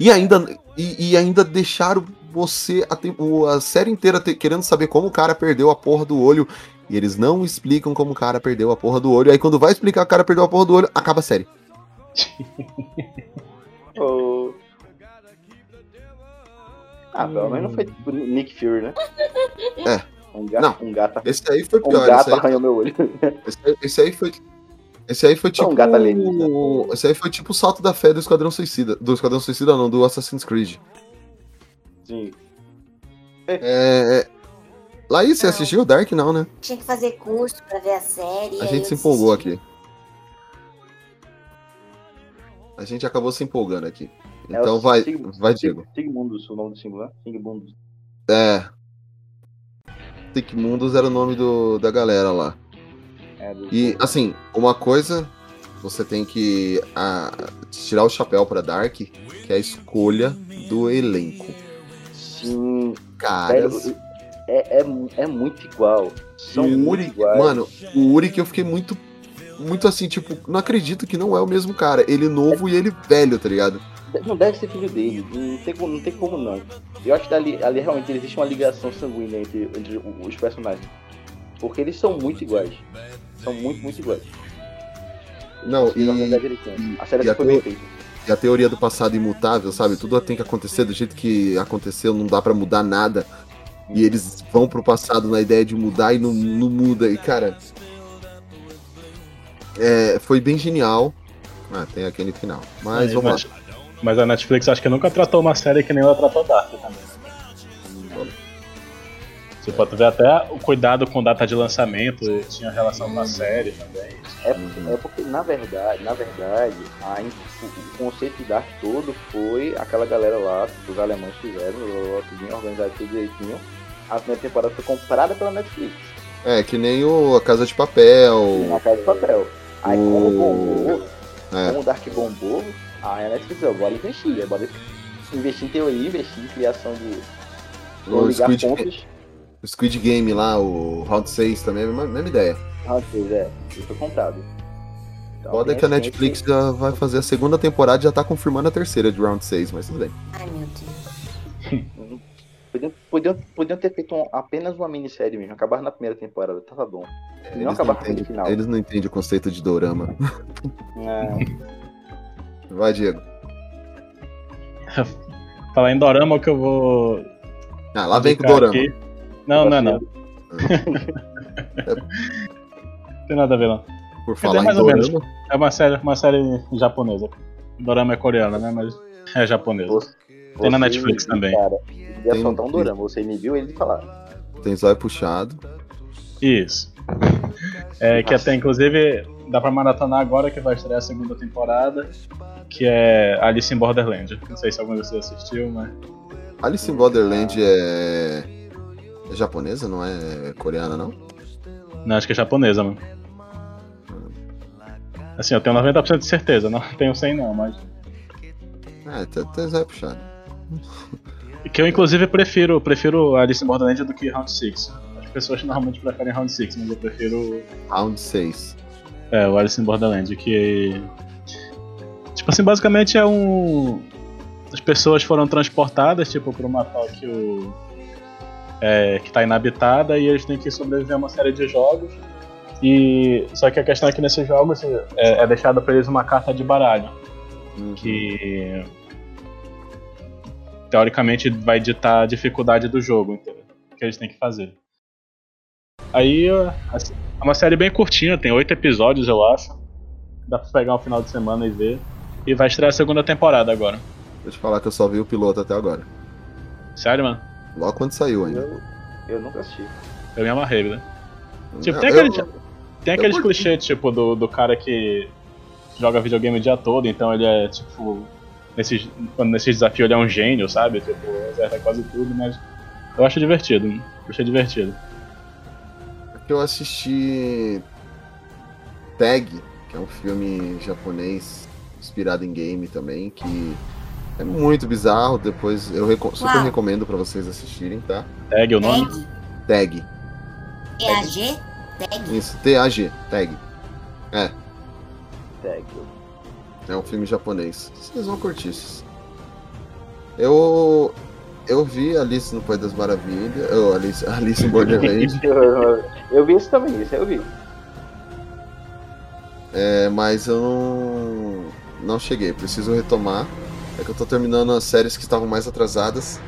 E ainda, e, e ainda deixaram você a, a série inteira te- querendo saber como o cara perdeu a porra do olho. E eles não explicam como o cara perdeu a porra do olho. Aí quando vai explicar o cara perdeu a porra do olho, acaba a série. *laughs* Oh. Ah, pelo menos não foi tipo Nick Fury, né? É. Um gato, Não. um gato, Esse aí foi um pior. gato esse, aí, arranhou meu olho. *laughs* esse aí- esse aí foi. Esse aí foi tipo. um gato alienígena. Esse aí foi tipo o salto da fé do Esquadrão Suicida. Do Esquadrão Suicida, não, do Assassin's Creed. Sim. É. é... Laís, você Não. assistiu Dark? Não, né? Tinha que fazer curso pra ver a série. A gente se empolgou desisti. aqui. A gente acabou se empolgando aqui. É Então vai, Sig- vai, Diego. Sigmundus, o nome do símbolo, né? Sigmundus. É. Sigmundus era o nome do, da galera lá. É, do- E, assim, uma coisa, você tem que ah, tirar o chapéu pra Dark, que é a escolha do elenco. Sim, sério, é, é, é muito igual. São o muito Uri, iguais. mano, o Uri que eu fiquei muito, muito assim, tipo, não acredito que não é o mesmo cara. Ele novo e ele velho, tá ligado? Não deve ser filho dele, não tem como não. Tem como não. Eu acho que ali, ali realmente existe uma ligação sanguínea entre, entre os personagens. Porque eles são muito iguais. São muito, muito iguais. Não, e, direitinho. A série e a foi bem feita. e a teoria do passado imutável, sabe? Tudo tem que acontecer do jeito que aconteceu, não dá pra mudar nada. E eles vão pro passado na ideia de mudar e não, não muda. E, cara. É, foi bem genial. Ah, tem aquele final. Mas É, vamos mas, lá. mas a Netflix acho que nunca tratou uma série que nem ela tratou Dark também. Tipo, tu vê até o cuidado com data de lançamento, tinha relação com a série também. É, é porque, na verdade, na verdade, a, o, o conceito de Dark todo foi aquela galera lá, os alemães fizeram, o tudinho organizado tudo direitinho. A primeira temporada foi comprada pela Netflix, É, que nem o A Casa de Papel. na Casa de Papel. Aí como bombou, É. como o Dark bombou, aí a Netflix falou, bora investir, bora investir em teoria, investir em criação de. O ligar Squid, pontos. O Squid Game lá, o Round 6 também, é a mesma, mesma ideia. Ah, pois é, isso foi comprado. Então, Foda é que a Netflix já vai fazer a segunda temporada e já tá confirmando a terceira de Round 6, mas tudo bem. Ai, meu Deus. *laughs* Podiam, podiam, podiam ter feito um- apenas uma minissérie mesmo, acabar na primeira temporada, tava bom. E não Eles não, acabar entendem, final. eles não entendem o conceito de dorama. É, *laughs* Vai, Diego. Falar em Dorama que eu vou. Ah, lá vem com o dorama. aqui. Não, não é não. Tem nada a ver não. Por falar mais em menos. dorama, É uma série, uma série japonesa. Dorama é coreana, né? Mas é japonesa. Você- Tem na Netflix também. Cara, ia Tem- soltar um dorama, você inibiu ele de falar. tem zóio puxado. Isso. É, que até inclusive dá pra maratonar agora que vai estrear a segunda temporada, que é Alice in Borderland. Não sei se algum de vocês assistiu, mas. Alice in Borderland é... é japonesa, não é coreana, não? Não, acho que é japonesa, mano. Assim, eu tenho 90% de certeza, não *laughs* tenho 100 não, mas. É, tem, tem zóio puxado. Que eu inclusive prefiro, prefiro Alice in Borderland do que Round 6. As pessoas normalmente preferem Round 6, mas eu prefiro Round 6. É, o Alice in Borderland, que. Tipo assim, basicamente é um. As pessoas foram transportadas, tipo, pra uma Tóquio é, que tá inabitada e eles têm que sobreviver a uma série de jogos. E. Só que a questão é que nesses jogos é, é deixada pra eles uma carta de baralho. Que. Teoricamente vai ditar a dificuldade do jogo, entendeu? que eles têm que fazer. Aí assim, é uma série bem curtinha, tem oito episódios, eu acho. Dá pra pegar um final de semana e ver. E vai estrear a segunda temporada agora. Vou te falar que eu só vi o piloto até agora. Sério, mano? Logo quando saiu ainda. Eu, eu nunca assisti. Eu me amarrei, né? Tipo, tem aquele, eu- tem aqueles clichês, tipo, do, do cara que joga videogame o dia todo, então ele é, tipo, nesses, quando nesses desafios ele é um gênio, sabe? Tipo, acerta quase tudo, mas eu acho divertido. Eu achei divertido. que eu assisti Tag, que é um filme japonês inspirado em game também, que é muito bizarro. Depois eu reco- super Uau. recomendo pra vocês assistirem, tá? Tag o nome? Tag? Tag? Tag? isso, T-A-G, Tag. É, Tag. é um filme japonês. Vocês vão curtir. isso. Eu eu vi Alice no País das Maravilhas, oh, Alice, Alice em Borderland. *laughs* eu, vi isso também, isso eu vi. É, mas eu não, não cheguei, preciso retomar. É que eu tô terminando as séries que estavam mais atrasadas.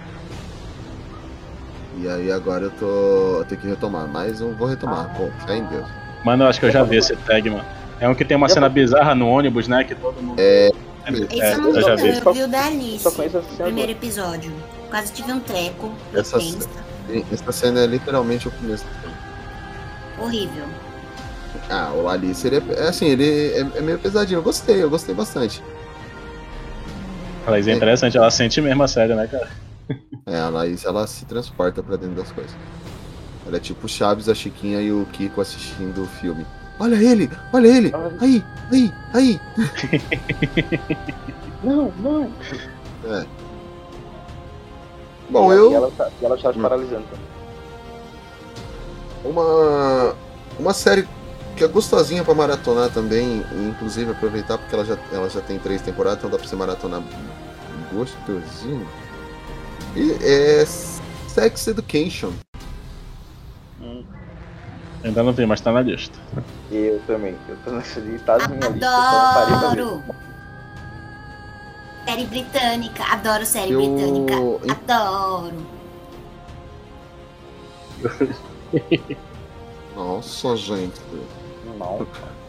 E aí agora eu tô. Eu tenho que retomar, mas eu vou retomar, pô, fé em Deus. Mano, eu acho que eu já vi esse tag, mano. É um que tem uma cena bizarra no ônibus, né? Que todo mundo. É. Esse É, eu não eu vi, já vi. eu vi o da Alice. Cena primeiro episódio. Quase tive um treco. Essa- tensa, Essa cena é literalmente o começo. Horrível. Ah, o Alice, ele é, é assim, ele é, é meio pesadinho. Eu gostei, eu gostei bastante. Mas é interessante, ela sente mesmo a série, né, cara? *laughs* É, a Laís, ela se transporta pra dentro das coisas. Ela é tipo o Chaves, a Chiquinha e o Kiko assistindo o filme. Olha ele, olha ele, aí, aí, aí. *laughs* Não, não. É. Bom, e, eu. E ela, tá- e ela está paralisando também. Uma, uma série que é gostosinha pra maratonar também, e inclusive aproveitar porque ela já, ela já tem três temporadas, então dá pra você maratonar gostosinho. E é Sex Education. Ainda não vi, mas tá na lista. Eu também. Eu tô nessa lista, tá na minha lista. Adoro! Série britânica, adoro série Eu- britânica. Adoro! *laughs* Nossa, gente. Não.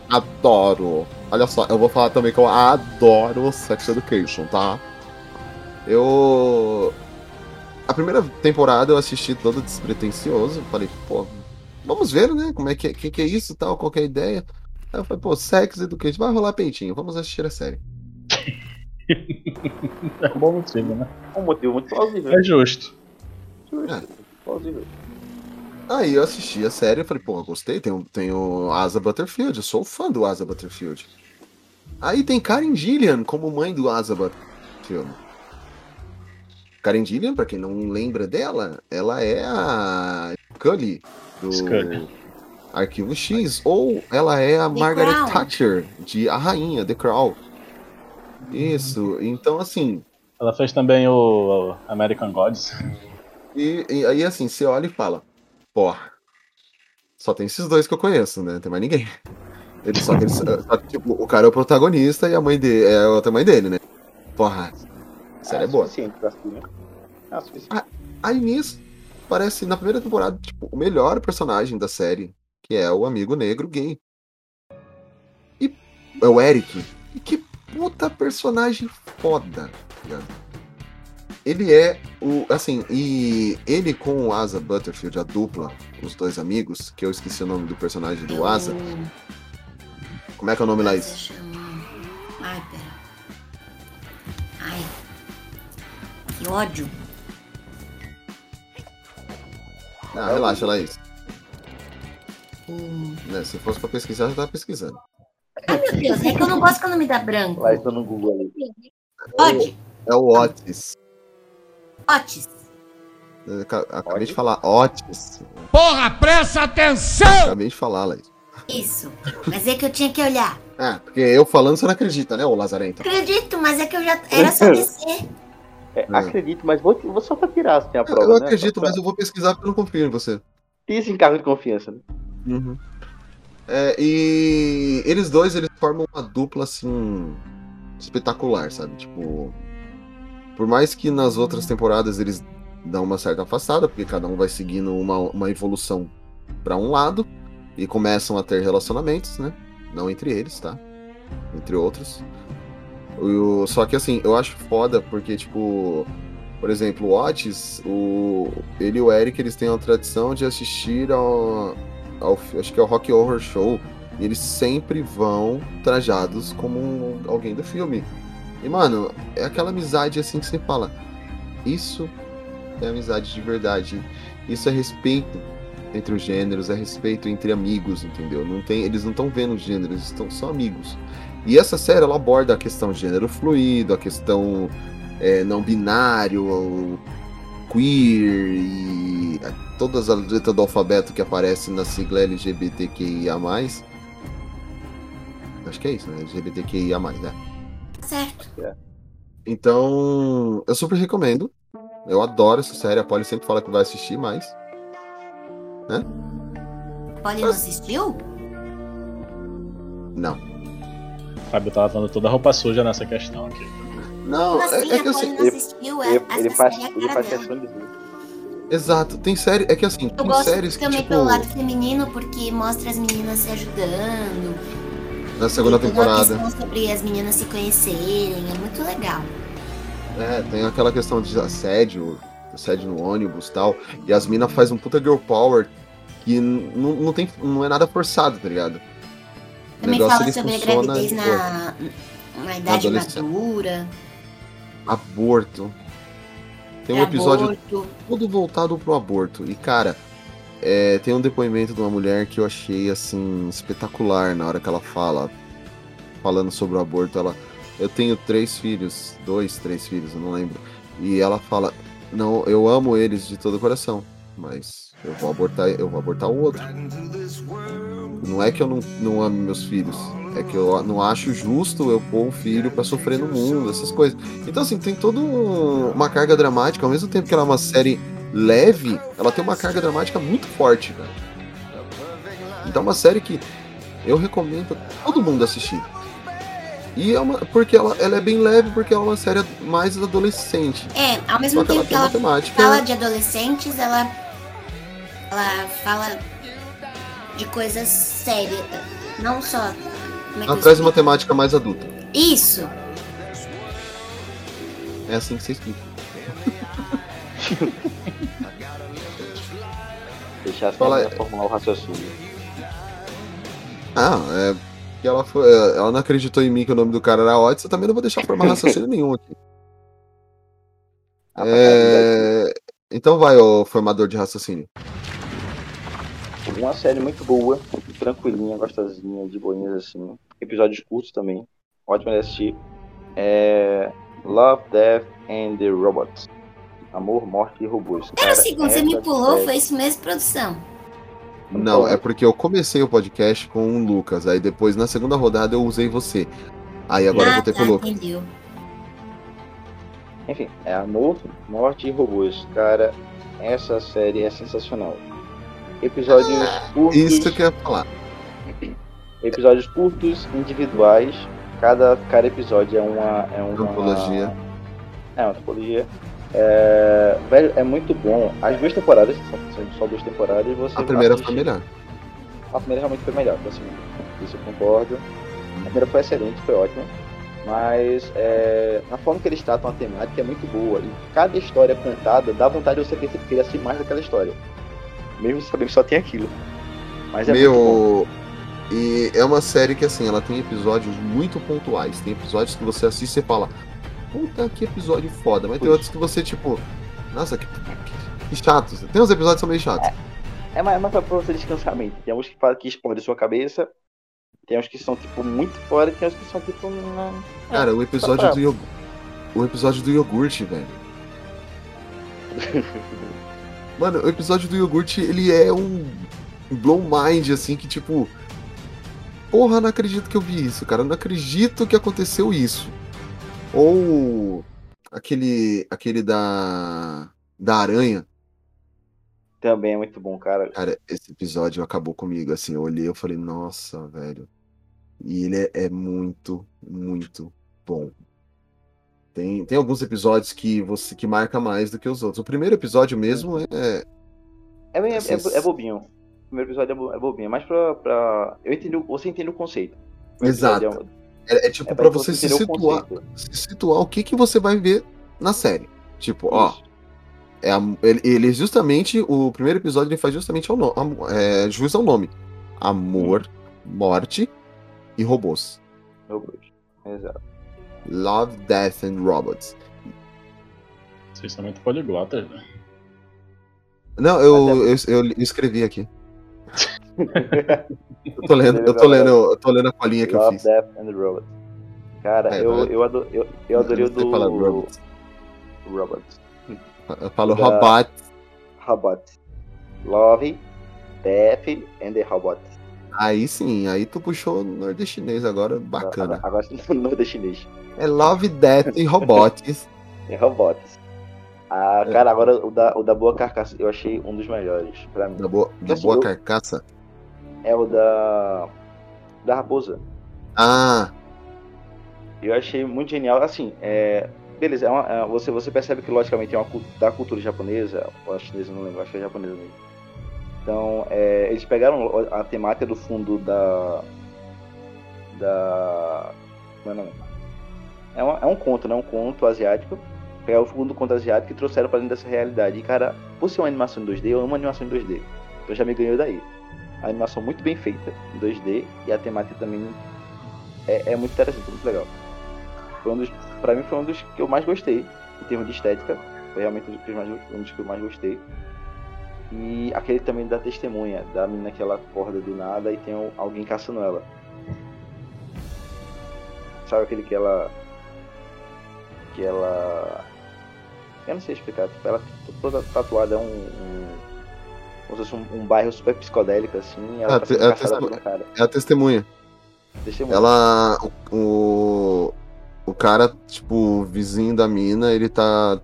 Adoro. Olha só, eu vou falar também que eu adoro Sex Education, tá? Eu. A primeira temporada eu assisti todo despretensioso. Falei, pô, vamos ver, né? Como é que, que, que é isso e tal, qual que é a ideia. Aí eu falei, pô, Sex Education, vai rolar peitinho, vamos assistir a série. *laughs* É um bom motivo, né? Um motivo muito plausível. É justo. Justo. Plausível. Aí eu assisti a série e falei, pô, eu gostei, tem, o- tem o Asa Butterfield, eu sou fã do Asa Butterfield. Aí tem Karen Gillian como mãe do Asa Butterfield. Karen Gillian, pra quem não lembra dela, ela é a Scully do Scully. Arquivo X, ou ela é a The Margaret Crown. Thatcher, de A Rainha, The Crown. Isso, então assim, Ela fez também o o American Gods. E, e aí, assim, você olha e fala, pô, só tem esses dois que eu conheço, né? Não tem mais ninguém. Ele só que eles, só tipo, o cara é o protagonista e a mãe dele é a outra mãe dele, né? Porra, série é boa. pra assistir, né? É suficiente. Aí nisso, parece na primeira temporada, tipo, o melhor personagem da série, que é o amigo negro gay. E é o Eric. E que puta personagem foda, tá ligado? Ele é o. Assim, e ele com o Asa Butterfield, a dupla, os dois amigos, que eu esqueci o nome do personagem do Asa. Como é que é o nome, Laís? Chama- Ai, pera. Ai. Que ódio. Ah, relaxa, Laís. Hum. Né, se fosse pra pesquisar, eu já tava pesquisando. Ai, meu Deus, é que eu não gosto quando me dá branco. Lá estou no Google ali. Odd. É o Otis. Otis. Eu aca- acabei de falar Otis. Porra, presta atenção! Acabei de falar, Laís. Isso. Mas é que eu tinha que olhar. Ah, porque eu falando você não acredita, né, ô Lazarento? Acredito, mas é que eu já. Era só descer. É, acredito, mas vou, vou só pra tirar se tem a Eu, prova, eu né? acredito, Só pra- mas eu vou pesquisar porque eu não confio em você. Tem esse encargo de confiança, né? Uhum. É, e eles dois, eles formam uma dupla, assim, espetacular, sabe? Tipo, por mais que nas outras temporadas eles dão uma certa afastada, porque cada um vai seguindo uma, uma evolução pra um lado e começam a ter relacionamentos, né? Não entre eles, tá? Entre outros. O- só que assim, eu acho foda porque, tipo, por exemplo, o Otis, o, ele e o Eric, eles têm uma tradição de assistir ao, ao acho que é o Rock Horror Show, e eles sempre vão trajados como um- alguém do filme. E, mano, é aquela amizade assim que você fala, isso é amizade de verdade, isso é respeito entre os gêneros, é respeito entre amigos, entendeu? Não tem, eles não estão vendo os gêneros, eles estão só amigos. E essa série ela aborda a questão gênero fluido, a questão é, não binário, queer e todas as letras do alfabeto que aparecem na sigla LGBTQIA. Acho que é isso, né? LGBTQIA, né? Certo. Então, eu super recomendo. Eu adoro essa série. A Polly sempre fala que vai assistir mais. Né? Polly não assistiu? Não. O Fábio tava lavando toda a roupa suja nessa questão aqui. Não, Como assim? é, é que a assim. Não assistiu? É, Ele, ele faz, é a ele faz questão de. Exato, tem série. É que assim, Eu tem gosto séries que, também tipo, pelo lado feminino, porque mostra as meninas se ajudando. Na segunda Tem temporada. questão sobre as meninas se conhecerem. É muito legal. É, tem aquela questão de assédio, assédio no ônibus e tal. E as minas faz um puta girl power que não, não, tem, não é nada forçado, tá ligado? Também negócio, fala sobre a funciona, gravidez na, na idade madura. Aborto. Tem um episódio aborto. todo voltado pro aborto. E, cara, é, tem um depoimento de uma mulher que eu achei, assim, espetacular na hora que ela fala, falando sobre o aborto. Ela, eu tenho três filhos, dois, três filhos, eu não lembro. E ela fala, não, eu amo eles de todo o coração. mas eu vou abortar, eu vou abortar o outro. Não é que eu não, não amo meus filhos, é que eu não acho justo eu pôr um filho pra sofrer no mundo, essas coisas. Então, assim, tem toda um- uma carga dramática, ao mesmo tempo que ela é uma série leve, ela tem uma carga dramática muito forte, velho. Então, é uma série que eu recomendo todo mundo assistir. E é uma, porque ela, ela é bem leve, porque ela é uma série mais adolescente. É, ao mesmo que ela tempo que tem ela uma temática. fala de adolescentes, ela, ela fala de coisas sérias. Não só. Como é que Ela traz uma temática mais adulta. Isso! É assim que você explica. *laughs* Deixar Fala- Fala... formular o raciocínio. Ah, é. Que ela, foi, ela não acreditou em mim que o nome do cara era Otis, eu também não vou deixar formar raciocínio nenhum aqui. *laughs* Ah, É, Então vai, ô formador de raciocínio. Uma série muito boa, tranquilinha, gostosinha, de boinhas assim. Episódios curtos também. Ótimo de assistir. É... Love, Death and the Robots. Amor, Morte e Robôs. Pera um segundo, você me pulou, série- foi isso mesmo, produção? Não, é porque eu comecei o podcast com o Lucas, aí depois na segunda rodada eu usei você. Aí agora eu ah, voltei tá, pro Lucas. entendeu. Enfim, é Amor, Morte e Robôs. Cara, essa série é sensacional. Episódios curtos. Isso que eu ia falar. *clears throat* Episódios curtos, individuais. Cada, cada episódio é uma. É uma Antologia. É uma antologia. É, velho, é muito bom. As duas temporadas, são, são só duas temporadas, você A primeira assiste- foi melhor. A primeira realmente foi melhor a segunda. Isso eu concordo. A primeira foi excelente, foi ótima. Mas é, a forma que eles tratam a temática é muito boa. E cada história contada dá vontade de você querer assistir mais daquela história. Mesmo sabendo que só tem aquilo. Mas é muito bom. Meu. E é uma série que, assim, ela tem episódios muito pontuais. Tem episódios que você assiste e fala, puta que episódio foda. Mas tem Puxa. outros que você, tipo, nossa, que, que, que chato. Tem uns episódios que são meio chatos. É mais, é mais pra pra você descansar mente. Tem uns que, que explodem sua cabeça. Tem uns que são, tipo, muito fora. E tem uns que são, tipo. Não... Cara, o episódio pra- do iogurte. O episódio do iogurte, velho. *laughs* Mano, o episódio do iogurte, ele é um blow mind, assim, que tipo. Porra, não acredito que eu vi isso, cara. Não acredito que aconteceu isso. Ou aquele. aquele da. da aranha. Também é muito bom, cara. Cara, esse episódio acabou comigo, assim, eu olhei e falei, nossa, velho. E ele é, é muito, muito bom. Tem, tem alguns episódios que você que marca mais do que os outros. O primeiro episódio mesmo é. É, bem, é, Esses- é, é bobinho. O primeiro episódio é, bo- é bobinho. Mas pra. pra... Eu entendo, você entende o conceito. O Exato. É, é tipo É pra pra você se situar, se situar o que, que você vai ver na série. Tipo, ó, é a- ele, ele justamente, o primeiro episódio ele faz justamente ao no, am- é, jus ao nome. Amor, morte e robôs. Robôs. Exato. Love, Death and Robots. Vocês são muito poliglotas, né? Não, eu, eu, eu escrevi aqui. *laughs* Eu tô lendo, eu tô lendo, eu tô lendo a colinha que eu fiz. Death and. Cara, É, eu, eu, ado- eu, eu adorei o do. robots. Robots. Eu falo Da- robot. Robots. Love, Death and the Robots. Aí sim, aí tu puxou nordestinês agora, bacana. Agora no *laughs* nordestinês. É Love, Death e Robots. É *laughs* Robots. Ah, É. cara, agora o da, o da Boa Carcaça eu achei um dos melhores pra mim. Da boa, da Assim, boa eu- carcaça. É o da. Da Raposa. Ah, Eu achei muito genial. Assim, é. Beleza, é uma- é- você, você percebe que logicamente é uma da cultura japonesa, ou a chinesa, não lembro, acho que é japonesa mesmo. Então, é, eles pegaram a temática do fundo da. Da. Como é o nome? É, uma- é um conto, né? Um conto asiático. Pegaram o fundo do conto asiático e trouxeram pra dentro dessa realidade. E, cara, por ser uma animação em 2D, eu amo animação em 2D. Então já me ganhou daí. A animação muito bem feita em 2D e a temática também é, é muito interessante, muito legal. Foi um dos, pra mim foi um dos que eu mais gostei, em termos de estética. Foi realmente um dos mais, um dos que eu mais gostei. E aquele também da testemunha, da menina que ela acorda do nada e tem alguém caçando ela. Sabe aquele que ela. Que ela. Eu não sei explicar, tipo, ela toda tatuada é um. um como se fosse um, um bairro super psicodélico, assim, ela Ah, tá é a caçada testemunha. pelo cara. É a testemunha. Testemunha. Ela. O, o, cara, tipo, o vizinho da mina, ele tá,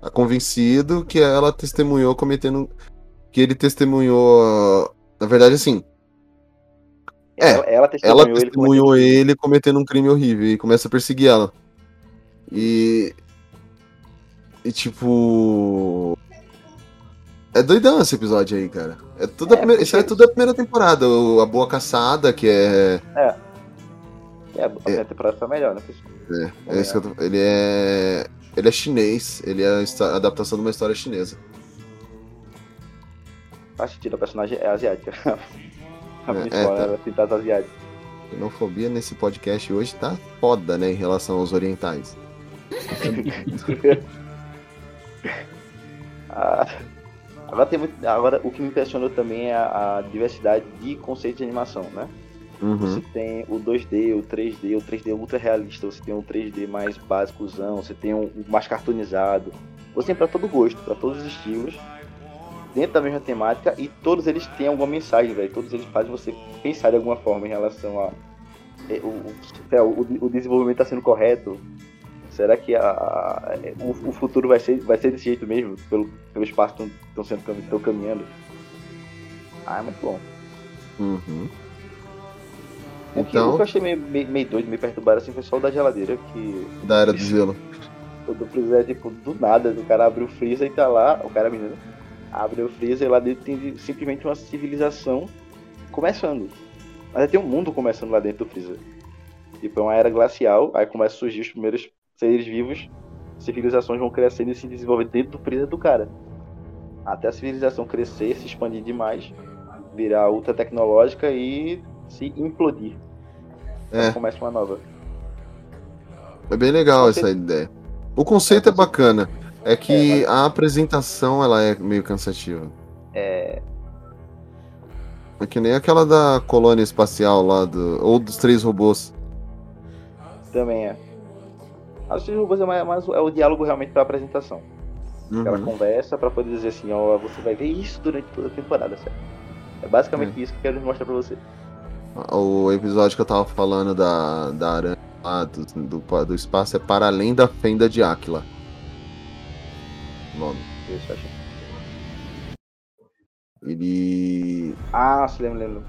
tá convencido que ela testemunhou cometendo. Que ele testemunhou. Na verdade, assim, é, ela, ela ela testemunhou, ele testemunhou cometeu- ele cometendo um crime horrível e começa a perseguir ela. E. E tipo. É doidão esse episódio aí, cara. É tudo a É, primeira- Isso é tudo a primeira temporada. o- A Boa Caçada, que é. É, a primeira temporada foi melhor, né? pessoal? É, é isso que eu tô- ele é. Ele é chinês, ele é a a adaptação de uma história chinesa. Faz sentido, a personagem é asiática. *laughs* a É, principal, é, tá. ela é pintada asiática. Xenofobia nesse podcast hoje tá foda, né, em relação aos orientais. *laughs* *laughs* Ah, agora, tem muito, agora, o que me impressionou também é a, a diversidade de conceitos de animação, né? Uhum. Você tem o 2D, o 3D, o 3D ultra realista, você tem o 3D mais básicozão, você tem o mais cartoonizado. Você tem pra todo gosto, pra todos os estilos, dentro da mesma temática, e todos eles têm alguma mensagem, velho. Todos eles fazem você pensar de alguma forma em relação a. é, O, o, é, o, o desenvolvimento tá sendo correto. Será que a, o, o futuro vai ser, vai ser desse jeito mesmo? Pelo, pelo espaço que estão sendo tão caminhando? Ah, é muito bom. Uhum. O que, o Então, que eu achei meio, meio, meio doido, meio perturbado assim foi só o da geladeira, que da Era do Gelo. o do freezer é tipo do nada, o cara abre o freezer e tá lá, o cara menino, abre o freezer e lá dentro tem simplesmente uma civilização começando. Mas tem um mundo começando lá dentro do freezer. Tipo, é uma era glacial, aí começa a surgir os primeiros seres vivos, civilizações vão crescendo e se desenvolver dentro do freezer do cara. Até a civilização crescer, se expandir demais, virar ultra tecnológica e se implodir. É. Aí começa uma nova. É bem legal essa ideia. O conceito é bacana. É que a apresentação ela é meio cansativa. É, É que nem aquela da colônia espacial lá do. Ou dos três robôs. Também é. As robôs é, mais, é o diálogo realmente pra apresentação. Uhum. conversa pra poder dizer assim, ó, você vai ver isso durante toda a temporada, certo? É basicamente isso que eu quero mostrar pra você. O episódio que eu tava falando da, da aranha lá do, do, do espaço é Para Além da Fenda de Áquila. O Nome. Deixa eu achar. Ele. Ah, se lembra, lembra.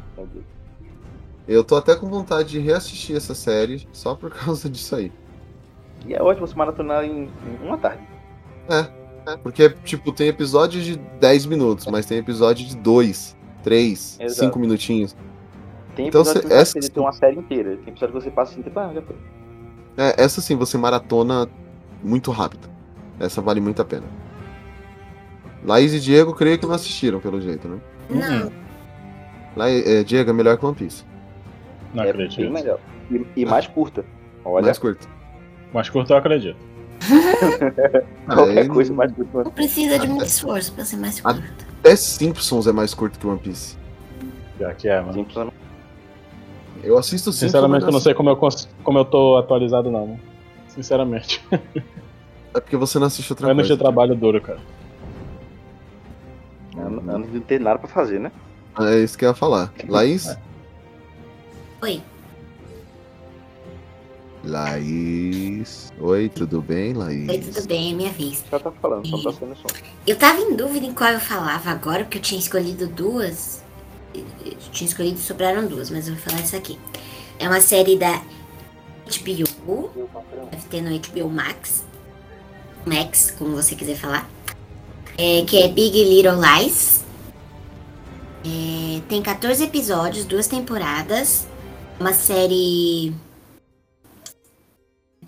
Eu tô até com vontade de reassistir essa série só por *laughs* causa disso aí. E é ótimo você maratonar em, em uma tarde. É, é, porque, tipo, tem episódios de 10 minutos, mas tem episódio de 2, 3, Exato. 5 minutinhos. Tem Então, episódio cê- que você essa ter uma série inteira. Tem episódio que você passa assim, tipo, ah, já foi. É, essa sim, você maratona muito rápido. Essa vale muito a pena. Laís e Diego, creio que não assistiram, pelo jeito, né? Não. La é, Diego é melhor que One Piece. Não é acredito. bem melhor. E, e mais curta. Olha, Mais curto. Mais curto eu acredito. *laughs* qualquer Aí, coisa mais curta. Não precisa de muito esforço pra ser mais curto. Até Simpsons é mais curto que One Piece. Já que é, mano. Simples, Eu assisto Simpsons. Sinceramente, eu não sei como eu, cons- como eu tô atualizado, não. mano. Sinceramente. *laughs* É porque você não assiste outra Anos coisa. de trabalho duro, cara. Ano- Anos de não ter nada pra fazer, né? É isso que eu ia falar. Laís? Oi. Laís. Oi, tudo bem, Laís? Oi, tudo bem, é minha vez. Já tá falando, só tá sendo som. Eu tava em dúvida em qual eu falava agora, porque eu tinha escolhido duas. Eu tinha escolhido, sobraram duas, mas eu vou falar essa aqui. É uma série da HBO, deve ter no HBO Max. Max, como você quiser falar. É, que é Big Little Lies. É, tem 14 episódios, duas temporadas. Uma série.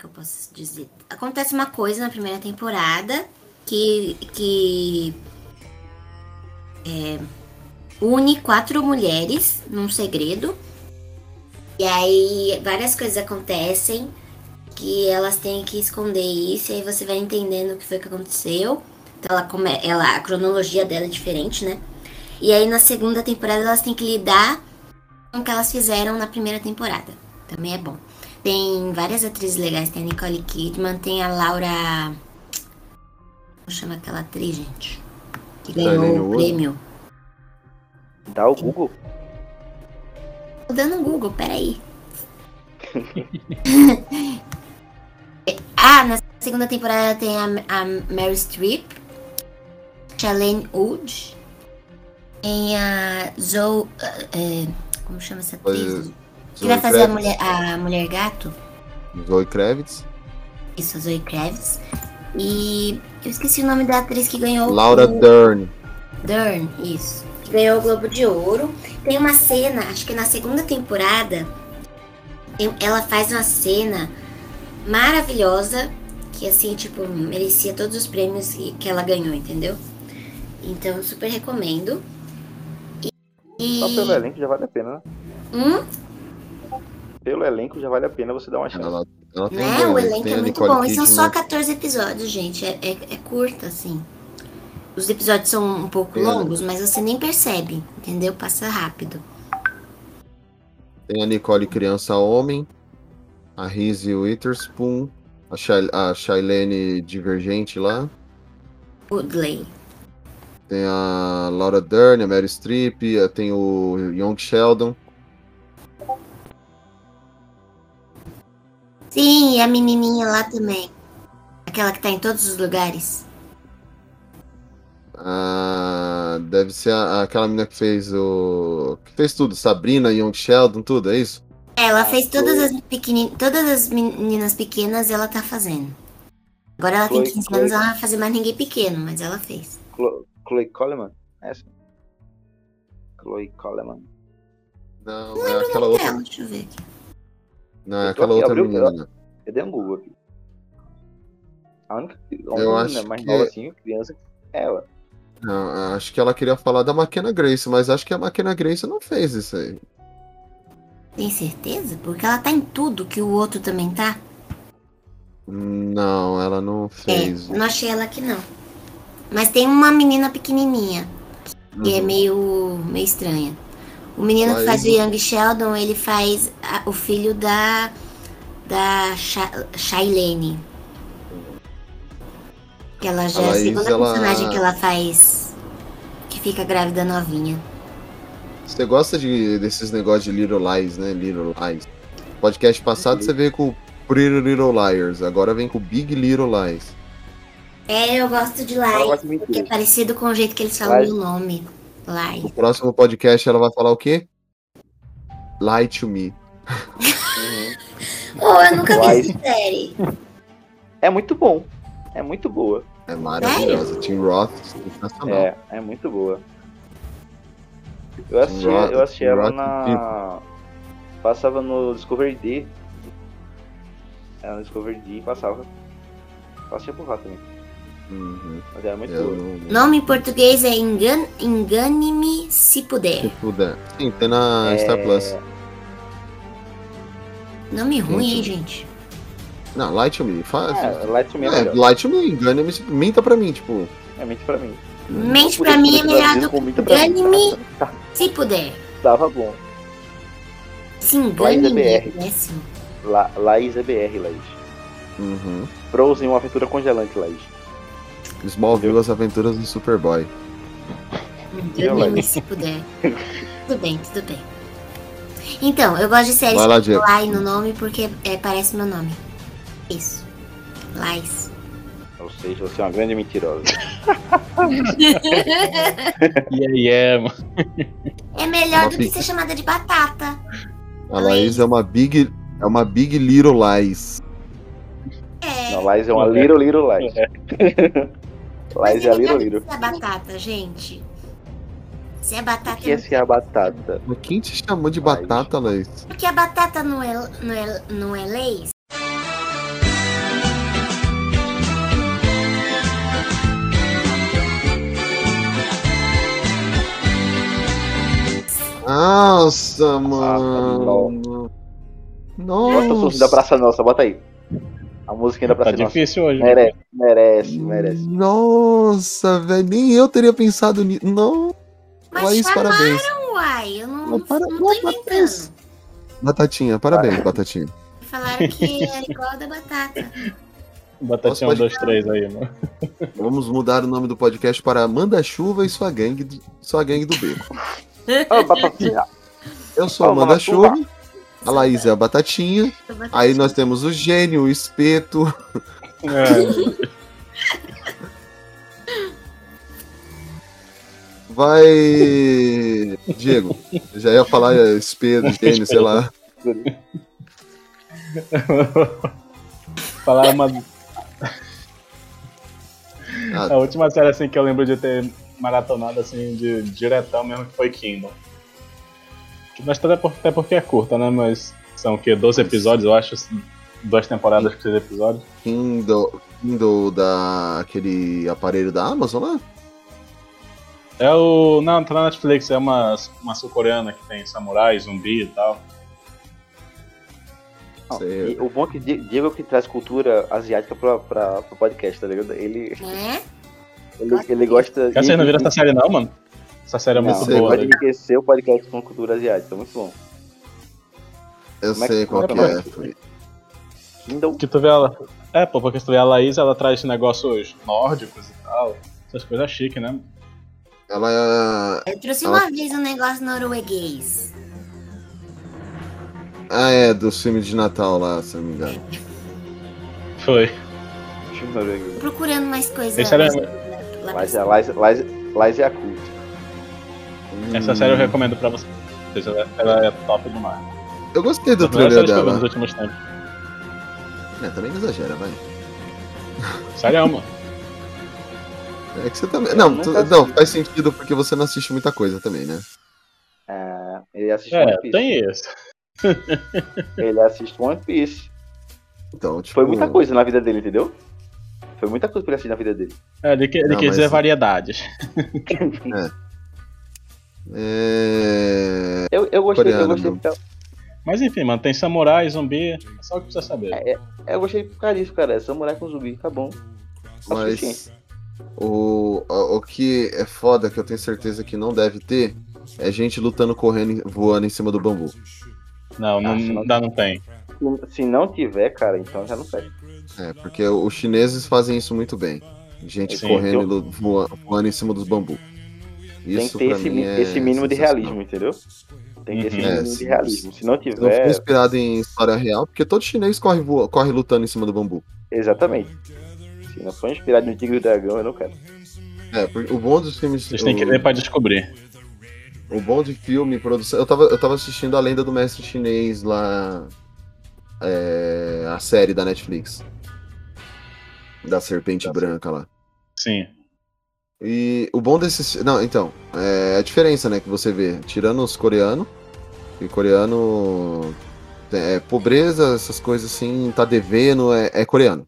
Como que eu posso dizer? Acontece uma coisa na primeira temporada que, que é, une quatro mulheres num segredo. E aí várias coisas acontecem que elas têm que esconder isso, e aí você vai entendendo o que foi que aconteceu. Então ela, come, ela a cronologia dela é diferente, né? E aí na segunda temporada elas têm que lidar com o que elas fizeram na primeira temporada. Também é bom. Tem várias atrizes legais, tem a Nicole Kidman, tem a Laura. Como chama aquela atriz, gente? Que ganhou o prêmio. Dá o Google. Tô dando um Google, peraí. *laughs* ah, na segunda temporada tem a, a Mary Streep, Shailene Wood, tem a Zoe. eh, como chama essa atriz? Que vai fazer a mulher, a mulher gato? Zoe Kravitz. Isso, a Zoe Kravitz. E eu esqueci o nome da atriz que ganhou Laura o Dern. Dern, isso. Que ganhou o Globo de Ouro. Tem uma cena, acho que na segunda temporada, tem- ela faz uma cena maravilhosa que assim, tipo, merecia todos os prêmios que, que ela ganhou, entendeu? Então, super recomendo. E. Só pelo elenco já vale a pena, né? Hum? Pelo elenco já vale a pena você dar uma chance. Ela, ela tem, Né? O tem elenco é muito bom. E são só 14 episódios, gente. É, é, é curta, assim. Os episódios são um pouco É. longos, mas você nem percebe, entendeu? Passa rápido. Tem a Nicole Criança Homem, a Reese Witherspoon, a, Shay, a Shailene Divergente lá. Woodley. Tem a Laura Dern, a Mary Streep, tem o Young Sheldon. Sim, e a menininha lá também. Aquela que tá em todos os lugares. Ah, deve ser a- aquela menina que fez o. que fez tudo, Sabrina, Young Sheldon, tudo, é isso? Ela fez todas as pequeninas, todas as meninas pequenas ela tá fazendo. Agora ela tem Chloe- 15 Chloe- anos, ela não vai fazer mais ninguém pequeno, mas ela fez. Chlo- Chloe Coleman? Essa? Chloe Coleman. Não, Não é aquela outra. dela, deixa eu ver aqui. Não, é aquela aqui, outra menina. Um Google aqui. A única, a Eu única acho menina mais que- nova assim, criança, é ela. Não, acho que ela queria falar da McKenna Grace, mas acho que a McKenna Grace não fez isso aí. Tem certeza? Porque ela tá em tudo que o outro também tá. Não, ela não fez. É, não achei ela aqui não. Mas tem uma menina pequenininha, que é Uhum. meio, meio estranha. O menino que faz o Young Sheldon, ele faz a- o filho da da Sha- Shailene. Que ela já A é a Laís, segunda ela- personagem que ela faz que fica grávida novinha. Você gosta de, desses negócios de Little Lies, né? Little Lies. Podcast passado você veio com Pretty Little Liars, agora vem com Big Little Lies. É, eu gosto de de porque é parecido com o jeito que eles falam o nome. No próximo podcast ela vai falar o quê? Lie to me. Oh, eu nunca vi essa série. É muito bom. É muito boa. É maravilhosa. Tim Roth, sensacional. É, é muito boa. Eu assisti, Rock- eu assisti ela Rock na. Passava no Discovery D. Era no Discovery D e passava. Passei por lá também. Uhum. Mas era muito Eu boa. não- Nome em português é Engan... Engane-me se Se puder. puder. Sim, tem na É, Star Plus. Nome ruim, hein, Muito. gente? Não, to me. Faz. É, Light to Me é, É, to me, engane-me, minta pra mim, tipo. É mente pra mim. Mente Por pra mim é melhor do com que engane-me tá- se puder. Tava bom. Se engane-me é péssimo. La, Laís é BR, Laís. Uhum. Frozen, uma aventura congelante, Laís. Smallville, as aventuras do Superboy. Engane-me se puder. Tudo bem, tudo bem. Então, eu gosto de séries lá, com. Lai no nome porque é, parece meu nome. Isso. Lais. Ou seja, você é uma grande mentirosa. Yeah, yeah, mano. É melhor Uma do que pizza. ser chamada de batata. A Laís é uma Big. É uma Big Little Lies. É. Não, Laís é uma Little Little Laís. Laís é a Little Little. Se é batata, gente. Se é O batata, que é se a batata? Mas quem te chamou de batata, Laís? porque a batata não é, não é, não é leis. Nossa, Ah, mano. Bota o da Nossa. Praça Nossa, bota aí. A musiquinha da Tá Praça Nossa. difícil hoje. Merece, merece, merece. Nossa, velho. Nem eu teria pensado nisso. Não. Mas Laís, chamaram, parabéns. uai. Eu não, Não, para- não tô parabéns. inventando. Batatinha, parabéns, Batatinha. Falaram que era igual a da batata. *laughs* Batatinha um, Nossa, dois, três aí, mano. *laughs* Vamos mudar o nome do podcast para Manda Chuva e sua gangue, do- sua gangue do beco. Ó, batatinha. Eu sou o Ó, manda-chuva. A Laís é a batatinha. Aí nós temos o gênio, o espeto. É, Vai. Diego, já ia falar é, espeto, gênio, sei lá. Falar uma. Ah. A última série assim que eu lembro de ter maratonado assim de diretão mesmo que foi Kingdom. Mas até, por- até porque é curta, né? Mas são o quê? 12 episódios, eu acho. assim, Duas temporadas com 6 episódios. Kindle, Kindle da aquele aparelho da Amazon lá? É o. Não, tá na Netflix, é uma, uma sul-coreana que tem samurai, zumbi e tal. Não, e o bom é que Di- Diego é que traz cultura asiática pra, pra, pro podcast, tá ligado? Ele, Né? *laughs* ele, ele gosta. Quer vocês não viram essa série não, mano? Essa série é muito boa. pode né? enriquecer o podcast com cultura asiática, muito bom. Eu Como é sei que- qual que é é. que- foi. Kindle. Que tu vê ela. É, pô, porque se tu vê a Laís, ela traz negócios nórdicos e tal. Essas coisas chiques, né? Ela é. Eu trouxe Ela- uma vez um negócio norueguês. Ah, é, dos filmes de Natal lá, se eu não me engano. Foi. Procurando mais coisas. Esse era- pra- é, Lais, Lais, Lais é a cult. Essa série eu recomendo pra vocês. Ela, é top demais. Eu gostei do trailer séries que eu vi dela. nos últimos tempos. É, também não exagera, vai. Sério, mano. É que você também. Não, tu- não, faz sentido porque você não assiste muita coisa também, né? É, ele assiste É, One Piece. tem isso. *laughs* Ele assiste One Piece. Então, tipo. Foi muita coisa na vida dele, entendeu? Foi muita coisa pra ele assistir na vida dele. É, ele, que- ele Não, quis mas- dizer variedades. *laughs* É. Eu, eu gostei, eu Coreano, gostei, não. porque- Mas enfim, mano, tem samurai, zumbi. É só o que precisa saber. é, eu gostei por causa disso, cara. É samurai com zumbi, tá bom. Mas. O, o, o que é foda, que eu tenho certeza que não deve ter, é gente lutando, correndo, e voando em cima do bambu. Não, não, Ah, não- ainda não tem. Se- não tiver, cara, então já não fecha. É, porque os chineses fazem isso muito bem. Gente Sim, correndo eu- e lu- voa- voando em cima dos bambu. Tem que ter esse, é esse mínimo de realismo, entendeu? Tem que ter esse Uhum. mínimo É, de sim, realismo. Se não Se não for tiver, inspirado em história real, porque todo chinês corre, voa- corre lutando em cima do bambu. exatamente. Se não for inspirado no Tigre e Dragão, eu não quero. É, porque o bom dos filmes. Vocês têm que o- ver pra descobrir. O bom de filme, produção. Eu tava, eu tava assistindo a lenda do mestre chinês lá. é, a série da Netflix. Da Serpente Da Branca lá. Sim. E o bom desses. Não, então. É a diferença, né, que você vê. Tirando os coreanos. E coreano. É, pobreza, essas coisas assim, tá devendo, é, é coreano.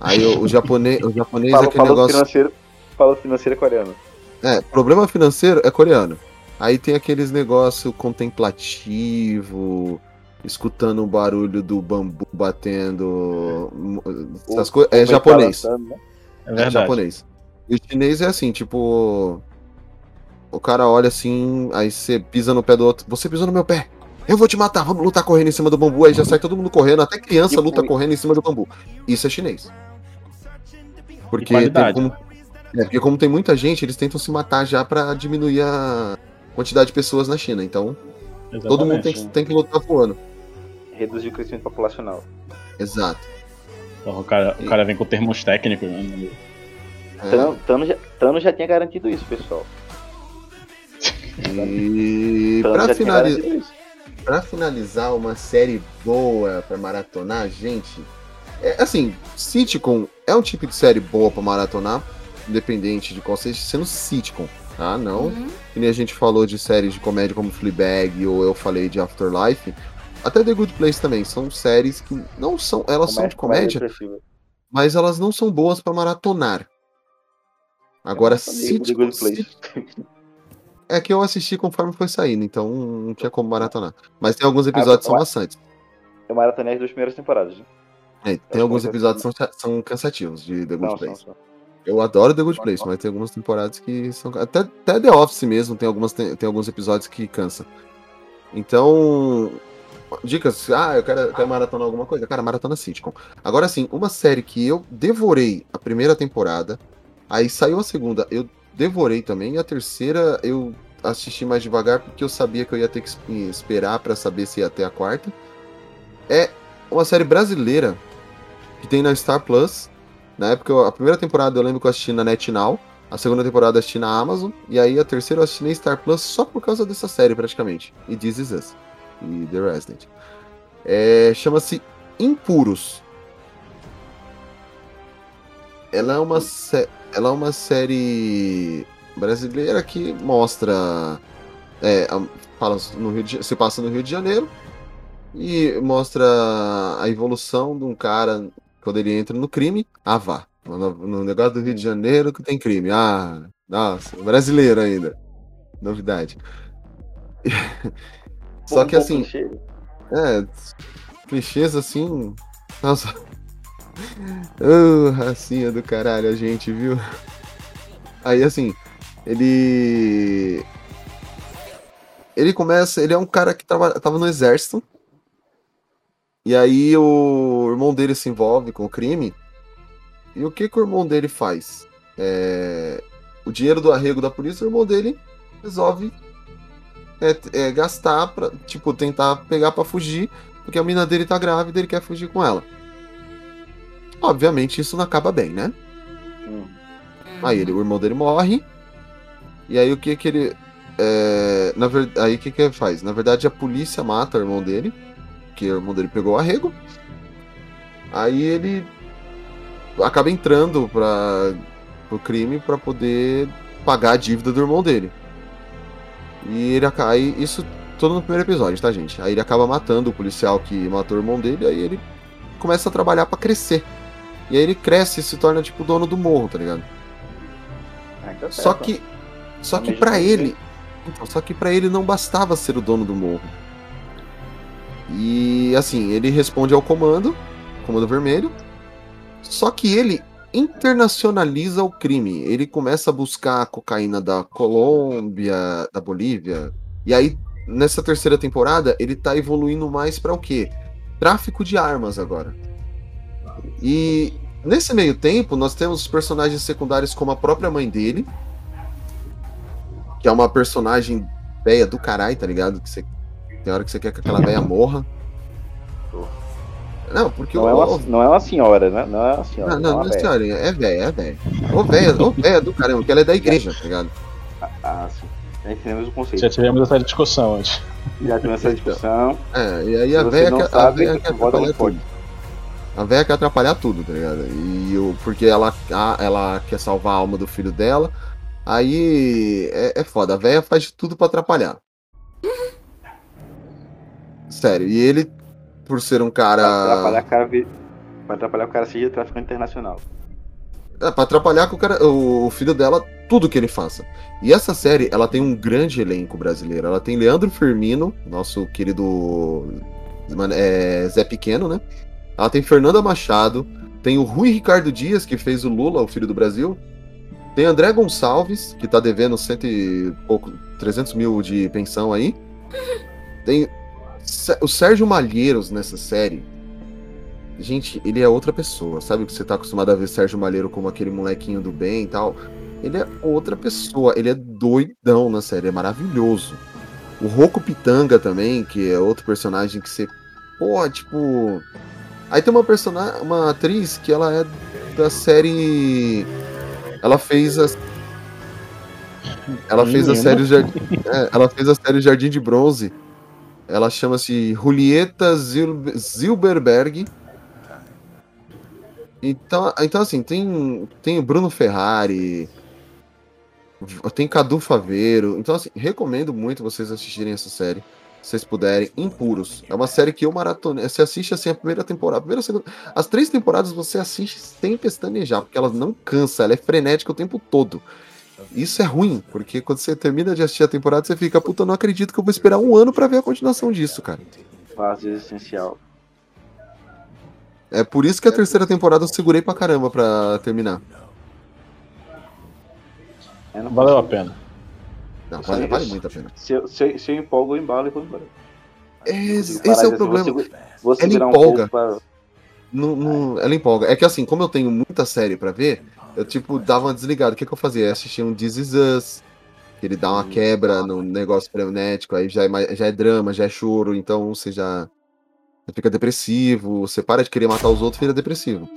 Aí o, o japonês, o japonês é aquele fala negócio. financeiro, fala financeiro coreano. É, problema financeiro é coreano. Aí tem aqueles negócio contemplativo, escutando o barulho do bambu batendo. Essas O- coisas. É o meio japonês. né? É É japonês. E o chinês é assim, tipo. O cara olha assim, aí você pisa no pé do outro. Você pisou no meu pé. Eu vou te matar, vamos lutar correndo em cima do bambu. Aí já sai todo mundo correndo, até criança luta correndo em cima do bambu. Isso é chinês. Porque, tem como, é, porque como tem muita gente, eles tentam se matar já pra diminuir a quantidade de pessoas na China. Então, todo mundo tem que, tem que lutar voando. Reduzir o crescimento populacional. Exato. Porra, o, cara, o cara vem com termos técnicos. Né? É, Thanos, Thanos já, Thanos já tinha garantido isso, pessoal. e tinha finalizar. uma série boa pra maratonar, gente. É, assim, sitcom é um tipo de série boa pra maratonar, independente de qual seja, sendo sitcom, tá? Não, Uhum. que nem a gente falou de séries de comédia como Fleabag ou eu falei de Afterlife. Até The Good Place também, são séries que não são, elas são de comédia, depressiva. mas elas não são boas pra maratonar. Agora, Eu não Good Place. sit- é que eu assisti conforme foi saindo, então não tinha como maratonar. Mas tem alguns episódios que são eu- maçantes. Eu maratonei as duas primeiras temporadas. né? É, tem que alguns eu- episódios que são, são cansativos de The Good Não, são, Place. são. Eu adoro The Good São, Place, são. mas tem algumas temporadas que são. Até, até The Office mesmo, tem, algumas, tem, tem alguns episódios que cansa. Então. Dicas, ah, eu quero, eu quero maratonar alguma coisa. Cara, maratona sitcom. Agora sim, uma série que eu devorei a primeira temporada, aí saiu a segunda, eu devorei também, e a terceira eu assisti mais devagar porque eu sabia que eu ia ter que es- esperar pra saber se ia ter a quarta. É uma série brasileira que tem na Star Plus. Na época, a primeira temporada eu lembro que eu assisti na NetNow. A segunda temporada eu assisti na Amazon. E aí a terceira eu assisti na Star Plus só por causa dessa série, praticamente. E This Is Us. E The Resident. É, Chama-se Impuros. Ela é uma, ela é uma série brasileira que mostra. É, fala no Rio de, se passa no Rio de Janeiro e mostra a evolução de um cara quando ele entra no crime. Ah, vá. No, no negócio do Rio de Janeiro que tem crime. Ah, nossa, brasileiro ainda. Novidade. *laughs* Só que assim. É, clichês assim. Nossa. Ô, racinha do caralho, a gente, viu? Aí assim, ele. Ele começa. Ele é um cara que tava, tava no exército. E aí o irmão dele se envolve com o crime. E o que, que o irmão dele faz? É, o dinheiro do arrego da polícia, o irmão dele resolve é, é, gastar pra, tipo, tentar pegar pra fugir, porque a mina dele tá grávida e ele quer fugir com ela. Obviamente isso não acaba bem, né? Hum. Aí ele, o irmão dele morre. E aí o que que ele. é, na ver, aí o que que ele faz? Na verdade a polícia mata o irmão dele. Que o irmão dele pegou o arrego. Aí ele acaba entrando para pro crime para poder pagar a dívida do irmão dele. E ele acaba. Aí, isso todo no primeiro episódio, tá, gente? Aí ele acaba matando o policial que matou o irmão dele, aí ele começa a trabalhar pra crescer. E aí ele cresce e se torna tipo dono do morro, tá ligado? Ah, então Só certo. que só que para ele, então, só que para ele não bastava ser o dono do morro. E assim, ele responde ao comando, comando vermelho. Só que ele internacionaliza o crime. Ele começa a buscar a cocaína da Colômbia, da Bolívia. E aí nessa terceira temporada ele tá evoluindo mais para o quê? Tráfico de armas agora. E nesse meio tempo nós temos personagens secundários como a própria mãe dele, que é uma personagem véia do caralho, tá ligado? Que você, tem hora que você quer que aquela véia morra. Não, porque Não é, o- uma, não é uma senhora, né? Não é uma senhora. não, é não, uma não, velha. senhorinha, é véia, é véia. Ô véia, ô véia do caramba, porque ela é da igreja, tá ligado? Ah, sim. Já entendemos o conceito. Já tivemos essa discussão antes. Já tivemos essa discussão. É, e aí a você véia não quer, a sabe, véia vota atrapalhar no fone. A véia quer atrapalhar tudo, tá ligado? E o, porque ela, a- ela quer salvar a alma do filho dela. Aí é, é foda, a véia faz de tudo pra atrapalhar. Sério, e ele, por ser um Pra atrapalhar, cara. o cara vi- pra atrapalhar o cara seja traficante internacional. É, pra atrapalhar com o, cara, o filho dela, tudo que ele faça. E essa série, ela tem um grande elenco brasileiro. Ela tem Leandro Firmino, nosso querido é, Zé Pequeno, né? Ela tem Fernanda Machado, tem o Rui Ricardo Dias, que fez o Lula, o filho do Brasil. Tem André Gonçalves, que tá devendo cento e pouco, 300 mil de pensão aí. Tem o Sérgio Malheiros nessa série. Gente, ele é outra pessoa. Sabe que você tá acostumado a ver Sérgio Malheiro como aquele molequinho do bem e tal? Ele é outra pessoa. Ele é doidão na série. É maravilhoso. O Rocco Pitanga também, que é outro personagem que você. Pô, tipo. Aí tem uma personagem. Uma atriz que ela é da série. Ela fez a. Ela fez a série Jardim. é, ela fez a série Jardim de Bronze. Ela chama-se Julieta Zil- Zilberberg. Então, então assim, tem, tem o Bruno Ferrari, tem Cadu Faveiro. Então, assim, recomendo muito vocês assistirem essa série, se vocês puderem, Impuros. É uma série que eu maratona. Você assiste assim a primeira temporada, a primeira, a segunda. As três temporadas você assiste sem pestanejar, porque ela não cansa, ela é frenética o tempo todo. Isso é ruim, porque quando você termina de assistir a temporada, você fica, puta, eu não acredito que eu vou esperar um ano pra ver a continuação disso, cara. Fase existencial. É por isso que a terceira temporada eu segurei pra caramba pra terminar. Valeu a pena. Não, vale, vale muito a pena. Se eu, se, eu- se eu empolgo, eu embalo e vou embora. Esse, Consigo parar esse é o problema. Vou, segu- vou Ela um empolga. pouco pra... Não, não- ela empolga. É que assim, como eu tenho muita série pra ver, eu tipo dava uma desligada. O que, que eu fazia? Eu assistia um This Is Us, Que ele dá uma quebra no negócio frenético, aí já é, já é drama, já é choro, então você já fica depressivo, você para de querer matar os outros, vira depressivo.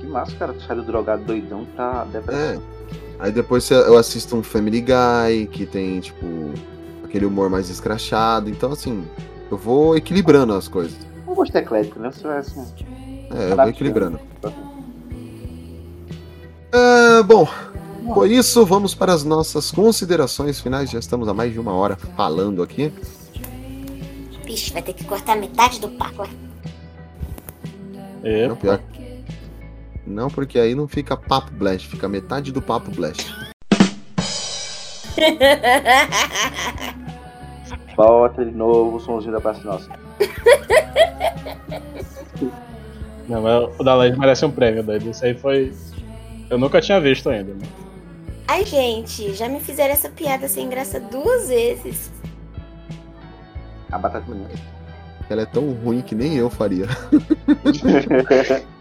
Que massa, cara. Tu sai do drogado doidão pra É. Aí depois eu assisto um Family Guy, que tem, tipo, aquele humor mais escrachado. Então, assim, eu vou equilibrando as coisas. Um gosto eclético, né? Você vai assim. É, eu vou equilibrando. Ah, bom, por isso, vamos para as nossas considerações finais. Já estamos há mais de uma hora falando aqui. Vixe, vai ter que cortar metade do papo. Não, pior. Não, porque aí não fica papo blast, fica metade do papo blast. *laughs* Bota de novo o somzinho da Praça Nossa. *laughs* Não, mas o da Laís merece um prêmio, doido. Isso aí foi. Eu nunca tinha visto ainda. Né? Ai, gente, já me fizeram essa piada sem graça duas vezes. A batata minha. Ela é tão ruim que nem eu faria. *laughs*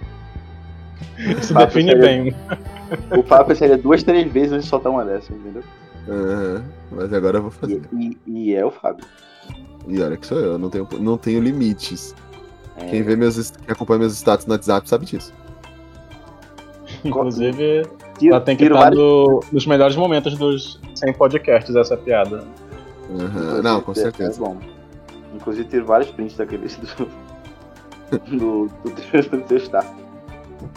Isso define bem. *laughs* O papo seria duas, três vezes antes de soltar uma dessa, entendeu? Aham, mas agora eu vou fazer. E, e é o Fábio. E olha que sou eu, não tenho, não tenho limites. É. Quem vê meus, quem acompanha meus status no WhatsApp sabe disso. Inclusive, Tiro- ela tem que estar vários- no- nos melhores momentos dos 100 podcasts essa piada. Aham, Não, com É, certeza. É bom. Inclusive, tiro vários prints daqueles *laughs* do. do, do, teu- do teu status.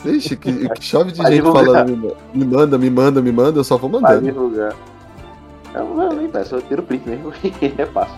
Ixi, que, que chove de Vai gente divulgar. falando, me ma- me manda, me manda, me manda, eu só vou Vai mandando. divulgar. Eu, eu nem peço, eu tiro print mesmo, *laughs* é fácil.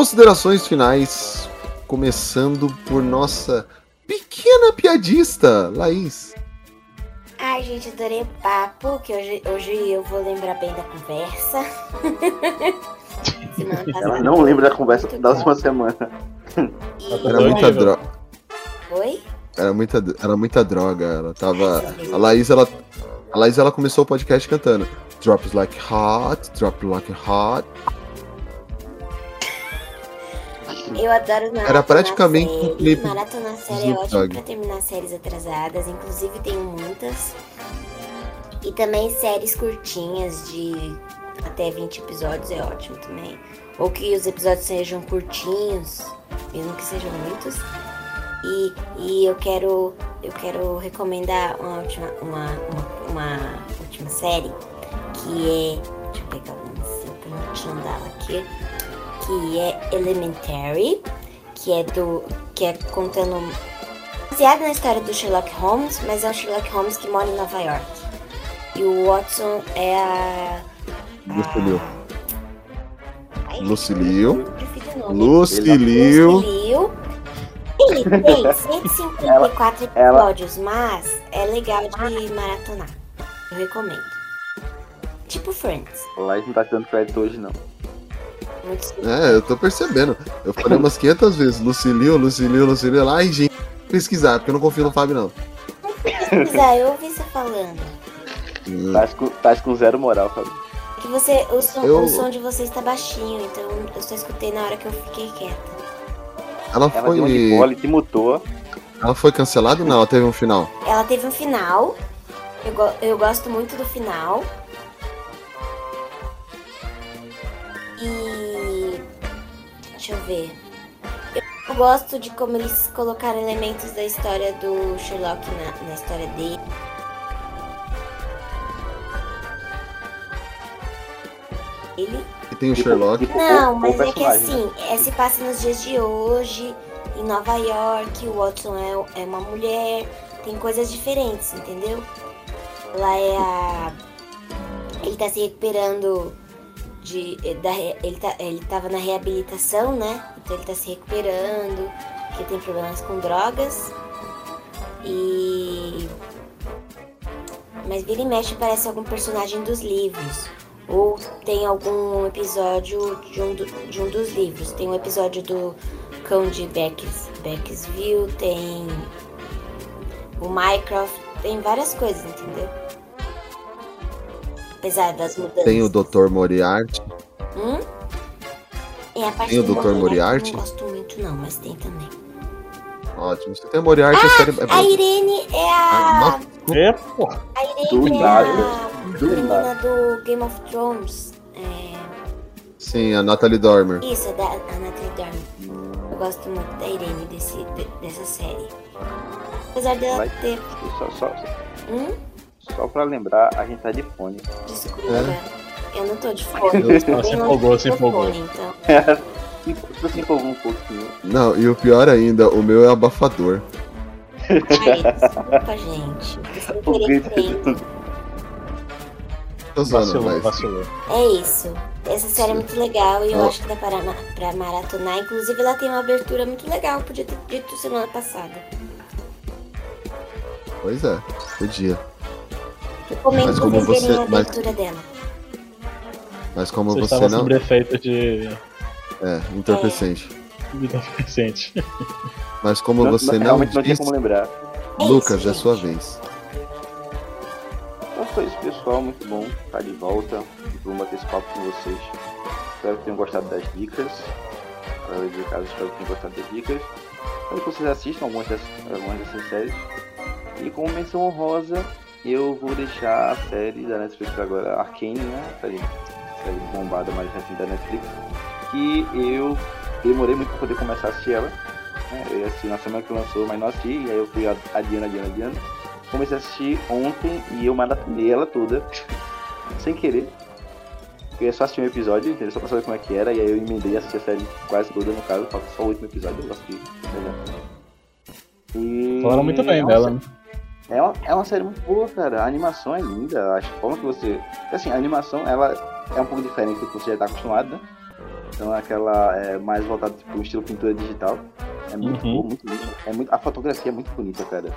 Considerações finais, começando por nossa pequena piadista, Laís. Ai, gente, adorei o papo, que hoje, hoje eu vou lembrar bem da conversa. *laughs* Ela não lembra da conversa muito da última semana. Era muita droga. Oi? Era muita, era muita droga. Ela tava. A Laís, ela. A Laís, ela começou o podcast cantando. Drops like hot, drop like hot. Eu adoro maratonar Era praticamente um série. clipe Maratonar série é ótimo pra terminar séries atrasadas. Inclusive, tenho muitas. E também séries curtinhas de até 20 episódios é ótimo também. Ou que os episódios sejam curtinhos, mesmo que sejam muitos. E, e eu quero eu quero recomendar uma última, uma, uma, uma última série que é. Deixa eu pegar o nome dela aqui. Que é Elementary, que é do. que é contando. baseado na história do Sherlock Holmes, mas é o Sherlock Holmes que mora em Nova York. E o Watson é a. Lucilio. Lucilio. Difícil o nome. Lucilio. Lucilio. Ele tem 154 *laughs* ela- episódios, mas é legal de maratonar. Eu recomendo. Tipo Friends. A Laís não tá dando crédito hoje, não. Muito É, eu tô percebendo. Eu falei umas 500 vezes. Lucilio, Lucilio, Lucilio. Ai, gente, pesquisar, porque eu não confio no Fábio, não. pesquisar, eu ouvi você falando. Hum. Tá com, tá com zero moral, Fábio. Que você, o, som, Eu- o som de vocês tá baixinho, então eu só escutei na hora que eu fiquei quieta. Ela Ela deu uma de foi. bola e te mutou. Ela foi cancelada ou não? Ela teve um final. Ela teve um final. Eu, go- eu gosto muito do final. Deixa eu ver. Eu gosto de como eles colocaram elementos da história do Sherlock na, na história dele. Ele. E tem o Sherlock. Não, o mas é que assim, é, se passa nos dias de hoje, em Nova York, o Watson é, é uma mulher, tem coisas diferentes, entendeu? Lá é a. Ele tá se recuperando de. Da, re- ele, tá, ele tava na reabilitação, né? Então ele tá se recuperando, porque tem problemas com drogas. E. mas vira e mexe parece algum personagem dos livros. Ou tem algum episódio de um, do- de um dos livros. Tem um episódio do Cão de Becks, Becksville, tem o Minecraft, tem várias coisas, entendeu? Apesar das mudanças. Tem o Dr. Moriarty. Hum? É a parte Tem o do Dr. Moriarty? Eu não gosto muito não, mas tem também. Ótimo. Se tem o Moriarty, a série é A boa. Irene é a. Ah, É, porra. A Irene Do é nada. a menina do Game of Thrones. É, Sim, a Natalie Dormer. isso, é da a Natalie Dormer. Eu gosto muito da Irene desse, de- dessa série. Apesar dela Vai. ter. Só, só, Hum? Só pra lembrar, a gente tá de fone. Desculpa. É. Eu não tô de fone. Eu se empolgou, se empolgou. fone, então. *laughs* Se você empolgou um pouquinho. Não, e o pior ainda, o meu é abafador. Ai, desculpa, gente. Tô zoando, Vacilou, mas. vacilou. É isso. Essa série é muito legal e eu Ó. acho que dá para pra maratonar. Inclusive, ela tem uma abertura muito legal. Podia ter dito semana passada. Pois é, podia. Recomendo Mas como vocês verem você- a mas- abertura dela. Mas como Você você não. sobre efeito de. É, entorpecente. de deficiente. Mas como Não- você não- não realmente não tinha disse, como lembrar. É Lucas, é sua vez. Então foi isso, pessoal. Muito bom estar de volta. Vamos bater esse papo com vocês. Espero que tenham gostado das dicas. Galera de casa, espero que tenham gostado das dicas. Espero que vocês assistam algumas dessas, algumas dessas séries. E como menção honrosa, eu vou deixar a série da Netflix agora, Arcane, né? Série, série bombada mais recente da Netflix. Que eu demorei muito para poder começar a assistir ela. né? Eu ia assistir na semana que lançou, mas não assisti. E aí eu fui adiando, adiando, adiando comecei a assistir ontem e eu maratonei ela toda, *laughs* sem querer. Eu ia só assistir um episódio, entendeu? Só pra saber como é que era, e aí eu emendei e assisti a série quase toda, no caso, falta só o último episódio, eu assisti. E... Falaram muito bem uma dela, né? É uma, é uma série muito boa, cara. A animação é linda, a forma que você. Assim, a animação ela é um pouco diferente do que você já tá acostumado, né? Então aquela é mais voltada tipo um estilo pintura digital. É muito Uhum. boa, muito linda. É muito, a fotografia é muito bonita, cara.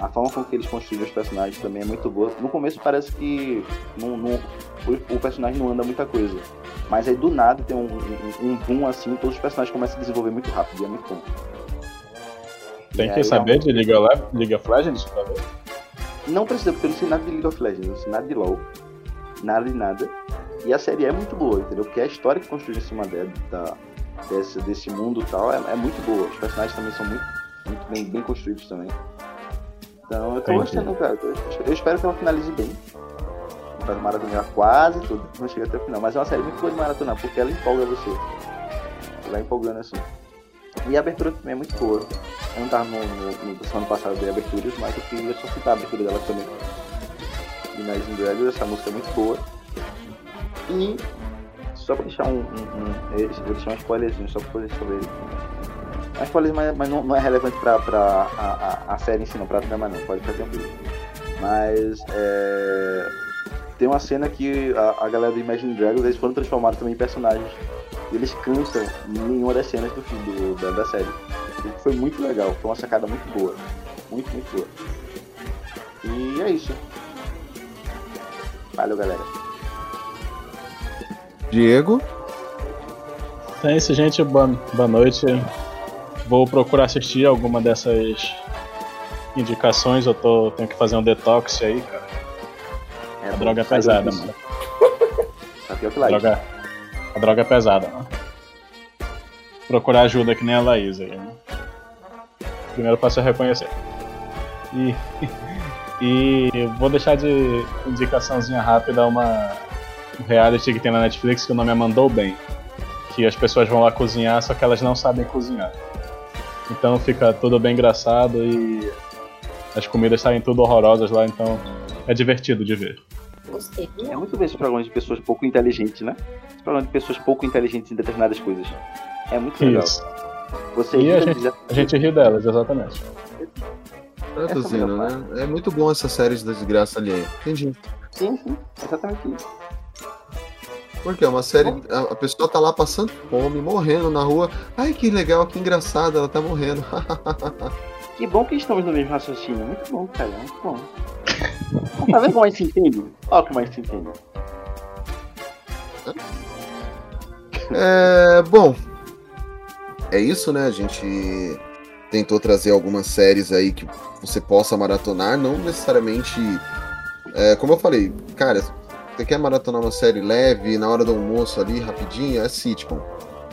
A forma com que eles construíram os personagens também é muito boa. No começo parece que não, não- o, o personagem não anda muita coisa. Mas aí do nada tem um, um, um boom assim, todos os personagens começam a se desenvolver muito rápido e é muito bom. Tem E que saber é de League of, League of Legends pra ver. Não precisa, porque eu não sei nada de League of Legends, não sei nada de LoL, nada de nada. E a série é muito boa, entendeu? Porque a história que construiu em cima dela, da, desse, desse mundo e tal, é, é muito boa. Os personagens também são muito, muito bem, bem construídos também. Então eu tô Entendi. gostando, cara. Eu, eu espero que ela finalize bem. Vai maratonar quase tudo, não chega até o final. Mas é uma série muito boa de maratonar, porque ela empolga você. Vai empolgando assim. E a abertura também é muito boa. Eu não tava no, no, no semana passada de aberturas, mas eu queria só citar a abertura dela também. Imagine Dragons, essa música é muito boa. E só pra deixar um. um, um eu vou deixar um spoilerzinho só pra poder ele. É um spoiler, mas, mas não, não é relevante pra, pra a, a, a série em si, não, pra trama não, pode ficar tranquilo. Mas é, tem uma cena que a, a galera do Imagine Dragons eles foram transformados também em personagens. E eles cantam em uma das cenas do filme do, da, da série. Foi muito legal, foi uma sacada muito boa. Muito, muito boa. E é isso. Valeu, galera. Diego, Então é isso, gente. Boa, boa noite. Vou procurar assistir alguma dessas indicações. Eu tô, tenho que fazer um detox aí, cara. É, A droga é pesada, mano. *laughs* Tá pior que light. droga, a droga é pesada, mano. Procurar ajuda que nem a Laís aí, né? Primeiro passo é reconhecer. E, *laughs* e vou deixar de indicaçãozinha rápida uma um reality que tem na Netflix que o nome é Mandou Bem. Que as pessoas vão lá cozinhar, só que elas não sabem cozinhar. Então fica tudo bem engraçado e as comidas saem tudo horrorosas lá, então é divertido de ver. Gostei. É muito bem esse programa de pessoas pouco inteligentes, né? Esse programa de pessoas pouco inteligentes em determinadas coisas. É muito legal. Isso. Você E a gente, a gente ri delas, exatamente. traduzindo, Essa né? É muito bom essas séries da desgraça alheia. Entendi. Sim, sim, exatamente isso. Porque é uma série. A, a pessoa tá lá passando fome, morrendo na rua. Ai, que legal, que engraçado, ela tá morrendo. *laughs* Que bom que estamos no mesmo raciocínio. Muito bom, cara. Muito bom. Tá vendo como a gente se entende? Olha como a gente se entende. É, bom, é isso, né? A gente tentou trazer algumas séries aí que você possa maratonar, não necessariamente. é, como eu falei, cara, você quer maratonar uma série leve, na hora do almoço ali, rapidinho, é sitcom.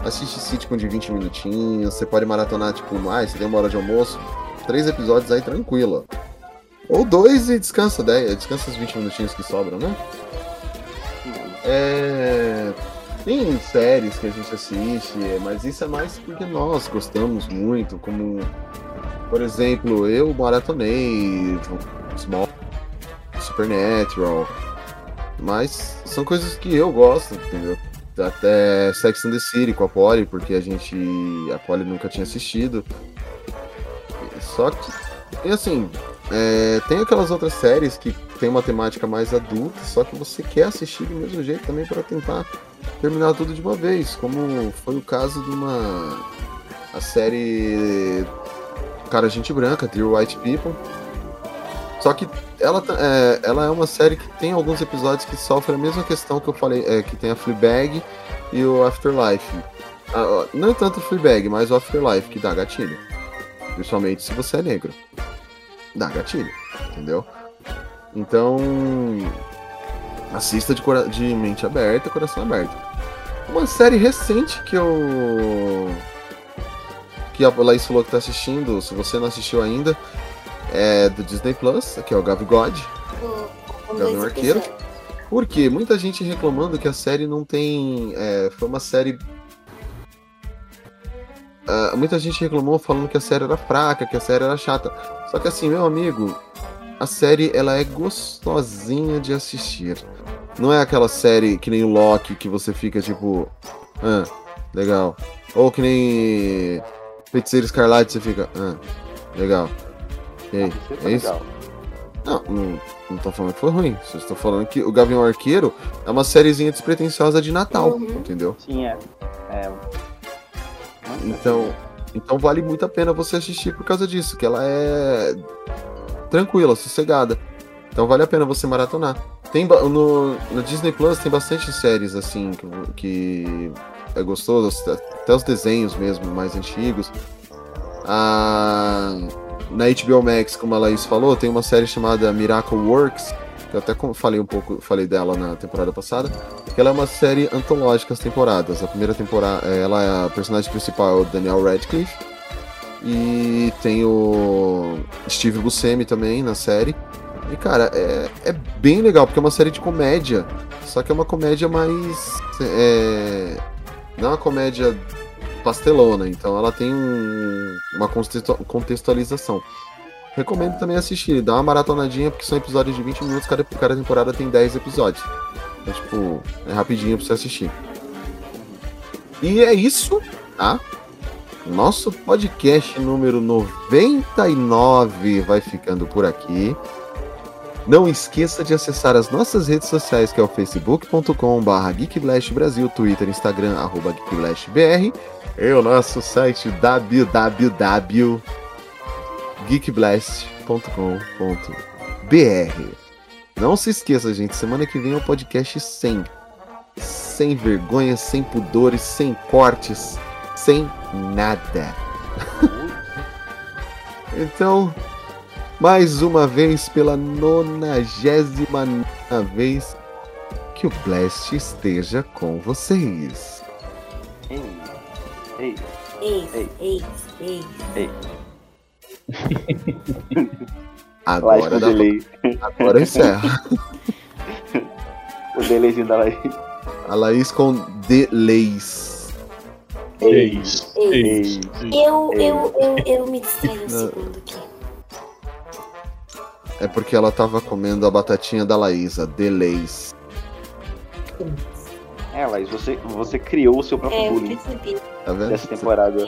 Assiste sitcom de 20 minutinhos, você pode maratonar, tipo, mais, você tem uma hora de almoço, três episódios aí tranquilo. Ou dois e descansa 10, descansa os 20 minutinhos que sobram, né? É. Tem séries que a gente assiste, mas isso é mais porque nós gostamos muito, como por exemplo, eu maratonei Small Supernatural, mas são coisas que eu gosto, entendeu? Até Sex and the City com a Polly, porque a gente. a Polly nunca tinha assistido. Só que. E assim, é, tem aquelas outras séries que tem uma temática mais adulta, só que você quer assistir do mesmo jeito também para tentar terminar tudo de uma vez, como foi o caso de uma a série Cara Gente Branca, Dear White People. Só que ela, é, ela é uma série que tem alguns episódios que sofrem a mesma questão que eu falei, é, que tem a Fleabag e o Afterlife. Ah, não tanto o Fleabag, mas o Afterlife, que dá gatilho. Principalmente se você é negro. Dá gatilho, entendeu? Então, assista de, cora- de mente aberta, coração aberto. Uma série recente que eu. que a Laís falou que tá assistindo, se você não assistiu ainda, é do Disney Plus, que é o Gavigode, Com Gavião dois Arqueiro. episódios. Por quê? Muita gente reclamando que a série não tem. é, foi uma série. Ah, muita gente reclamou falando que a série era fraca, que a série era chata. Só que assim, meu amigo, a série ela é gostosinha de assistir. Não é aquela série que nem o Loki que você fica tipo. Ah, legal. Ou que nem. Feiticeiro Escarlate você fica. Ah, legal. E aí? Isso É isso? legal. Não, não, não tô falando que foi ruim. Só estou falando que o Gavião Arqueiro é uma sériezinha despretensiosa de Natal, Uhum. entendeu? Sim, é. É. Então, então vale muito a pena você assistir por causa disso, que ela é tranquila, sossegada. Então vale a pena você maratonar. Tem no, no Disney Plus tem bastante séries assim que, que é gostoso, até os desenhos mesmo mais antigos. Ah, na HBO Max, como a Laís falou, tem uma série chamada Miracle Works, que eu até falei um pouco, falei dela na temporada passada, que ela é uma série antológica as temporadas. A primeira temporada, eh, ela é a personagem principal é o Daniel Radcliffe e tem o Steve Buscemi também na série. E cara, é, é bem legal porque é uma série de comédia, só que é uma comédia mais é, não é uma comédia pastelona, então ela tem um- uma contextualização. Recomendo também assistir, dá uma maratonadinha, porque são episódios de 20 minutos, cada, cada temporada tem 10 episódios. Então, tipo, é rapidinho pra você assistir. E é isso, tá? Nosso podcast número 99 vai ficando por aqui. Não esqueça de acessar as nossas redes sociais, que é o facebook.com.br geekblastbrasil, Twitter, Instagram, arroba geekblastbr, e o nosso site www.geekblast.com.br. Não se esqueça, gente, semana que vem é o podcast 100. Sem vergonha, sem pudores, sem cortes, sem nada. *laughs* então, mais uma vez, pela nonagésima nona vez, que o Blast esteja com vocês. Ei, ei, Ei. eis. ei. *laughs* Agora, dá agora encerra. *laughs* O delayzinho da Laís. A Laís com delays. Eis, eis, Eu, Ei. eu, eu, eu me distraí um segundo aqui. É porque ela tava comendo a batatinha da Laísa. Delays. É, Laís, você, você criou o seu próprio É, eu bullying percebi. Tá vendo? dessa temporada.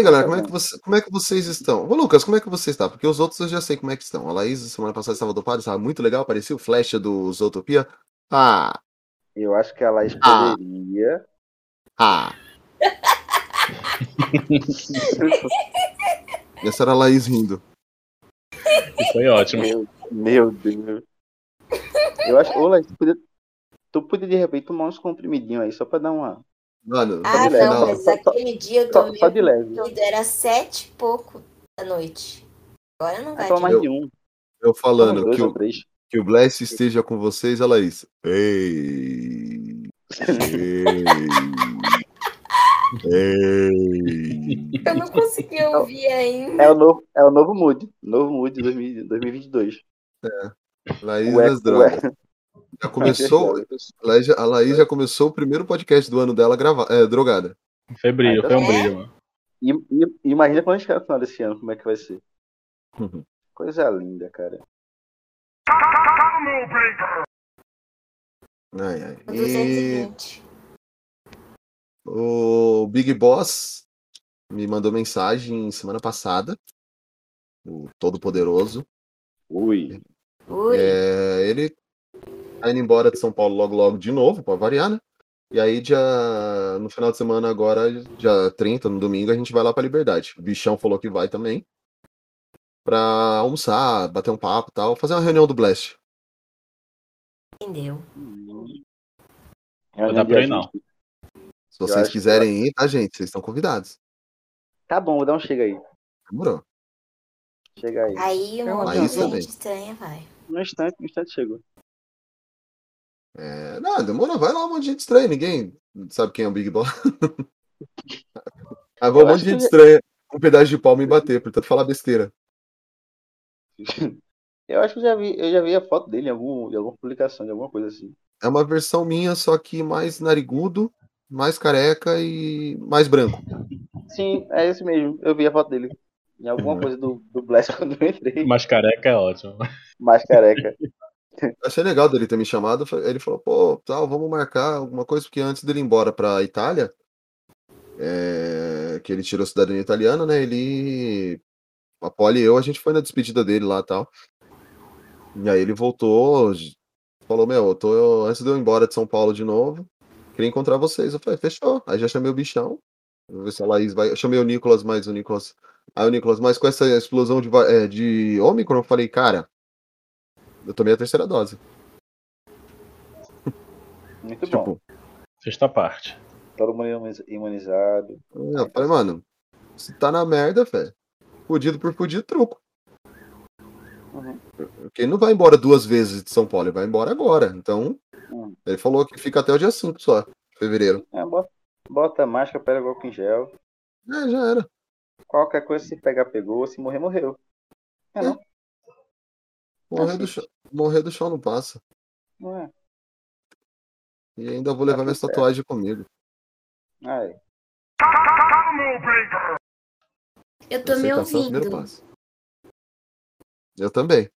Aí, galera, como é, que você- como é que vocês estão? Ô, Lucas, como é que você está? Porque os outros eu já sei como é que estão. A Laís, semana passada, estava dopada, estava muito legal, parecia o Flash do Zootopia. Ah, Eu acho que a Laís Ah. poderia. ah. *laughs* Essa era a Laís rindo. Foi ótimo. Meu, meu Deus. Eu acho. Ô, Laís, tu podia, tu podia de repente tomar uns comprimidinhos aí, só pra dar uma. Mano, Ah, leve, não, não. mas aquele dia eu Só, tomei só de leve. tudo, era sete e pouco da noite. Agora não vai. Toma mais de um. eu falando dois que o, que o Bless esteja com vocês, a Laís. Ei. Ei. Ei. Eu não consegui ouvir ainda. É o novo, é o novo Mood. Novo Mood 2000 2022. Laís Ué, das drogas. Já começou. A Laís, já- a Laís já começou o primeiro podcast do ano dela grava, é, drogada. Foi brilho, Ah, foi um é? brilho, mano. E, e- imagina quando a gente chegar no final desse ano, como é que vai ser. Coisa linda, cara. Ai, ai. O E 220. o Big Boss me mandou mensagem semana passada. O Todo-Poderoso. Ui. Ui. É, ele tá indo embora de São Paulo logo logo de novo, pra variar, né? E aí, dia, no final de semana, agora, dia 30, no domingo, a gente vai lá pra Liberdade. O bichão falou que vai também. Pra almoçar, bater um papo e tal, fazer uma reunião do Blast. Entendeu? Vou dar pra ir, não. Se vocês quiserem ir, tá, gente? Vocês estão convidados. Tá bom, vou dar um chega aí. Demorou. Chega aí. Aí um Aí estranha vai. No instante, no instante chegou. É, não, demora, vai lá um monte de gente estranha, ninguém sabe quem é o Big Boss. *laughs* Aí vai um monte de gente que- estranha com um pedaço de pau me bater, portanto falar besteira. *laughs* Eu acho que eu já vi, eu já vi a foto dele em, algum, em alguma publicação, de alguma coisa assim. É uma versão minha, só que mais narigudo, mais careca e mais branco. Sim, é esse mesmo. Eu vi a foto dele. Em alguma *laughs* coisa do, do Blast quando eu entrei. Mas careca é ótimo. Mais careca. *laughs* Achei legal dele ter me chamado. Ele falou, pô, tal, vamos marcar alguma coisa, porque antes dele ir embora pra Itália, é, que ele tirou a cidadania italiana, né? Ele. A Polly e eu, a gente foi na despedida dele lá e tal. E aí ele voltou, falou, meu, eu tô, antes de eu ir embora de São Paulo de novo, queria encontrar vocês. Eu falei, fechou. Aí já chamei o bichão. Vou ver se a Laís vai. Eu chamei o Nicolas, mas o Nicolas. Aí o Nicolas, mas com essa explosão de, é, de eu falei, cara, eu tomei a terceira dose. Muito Tipo, bom. Sexta parte. Todo mundo imuniz- imunizado. Eu falei, mano, se tá na merda, velho. Fudido por fudido, truco. Uhum. Porque ele não vai embora duas vezes de São Paulo, ele vai embora agora. Então, Hum. ele falou que fica até o dia 5 só, fevereiro. É, bota, bota a máscara, pega álcool em gel. É, já era. Qualquer coisa, se pegar, pegou. Se morrer, morreu. É, não? Morrer do, chão, morrer do chão não passa. Não é? E ainda vou levar tudo minha certo. tatuagem comigo. Ai. Eu tô me é ouvindo. Eu também.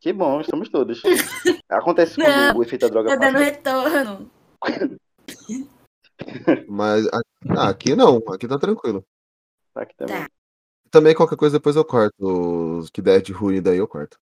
Que bom, estamos todos. *laughs* Acontece quando Não, o efeito da droga Tá dando retorno. *laughs* Mas ah, aqui não, aqui tá tranquilo. Tá aqui também. Tá. Também qualquer coisa depois eu corto. Que der de ruim daí eu corto.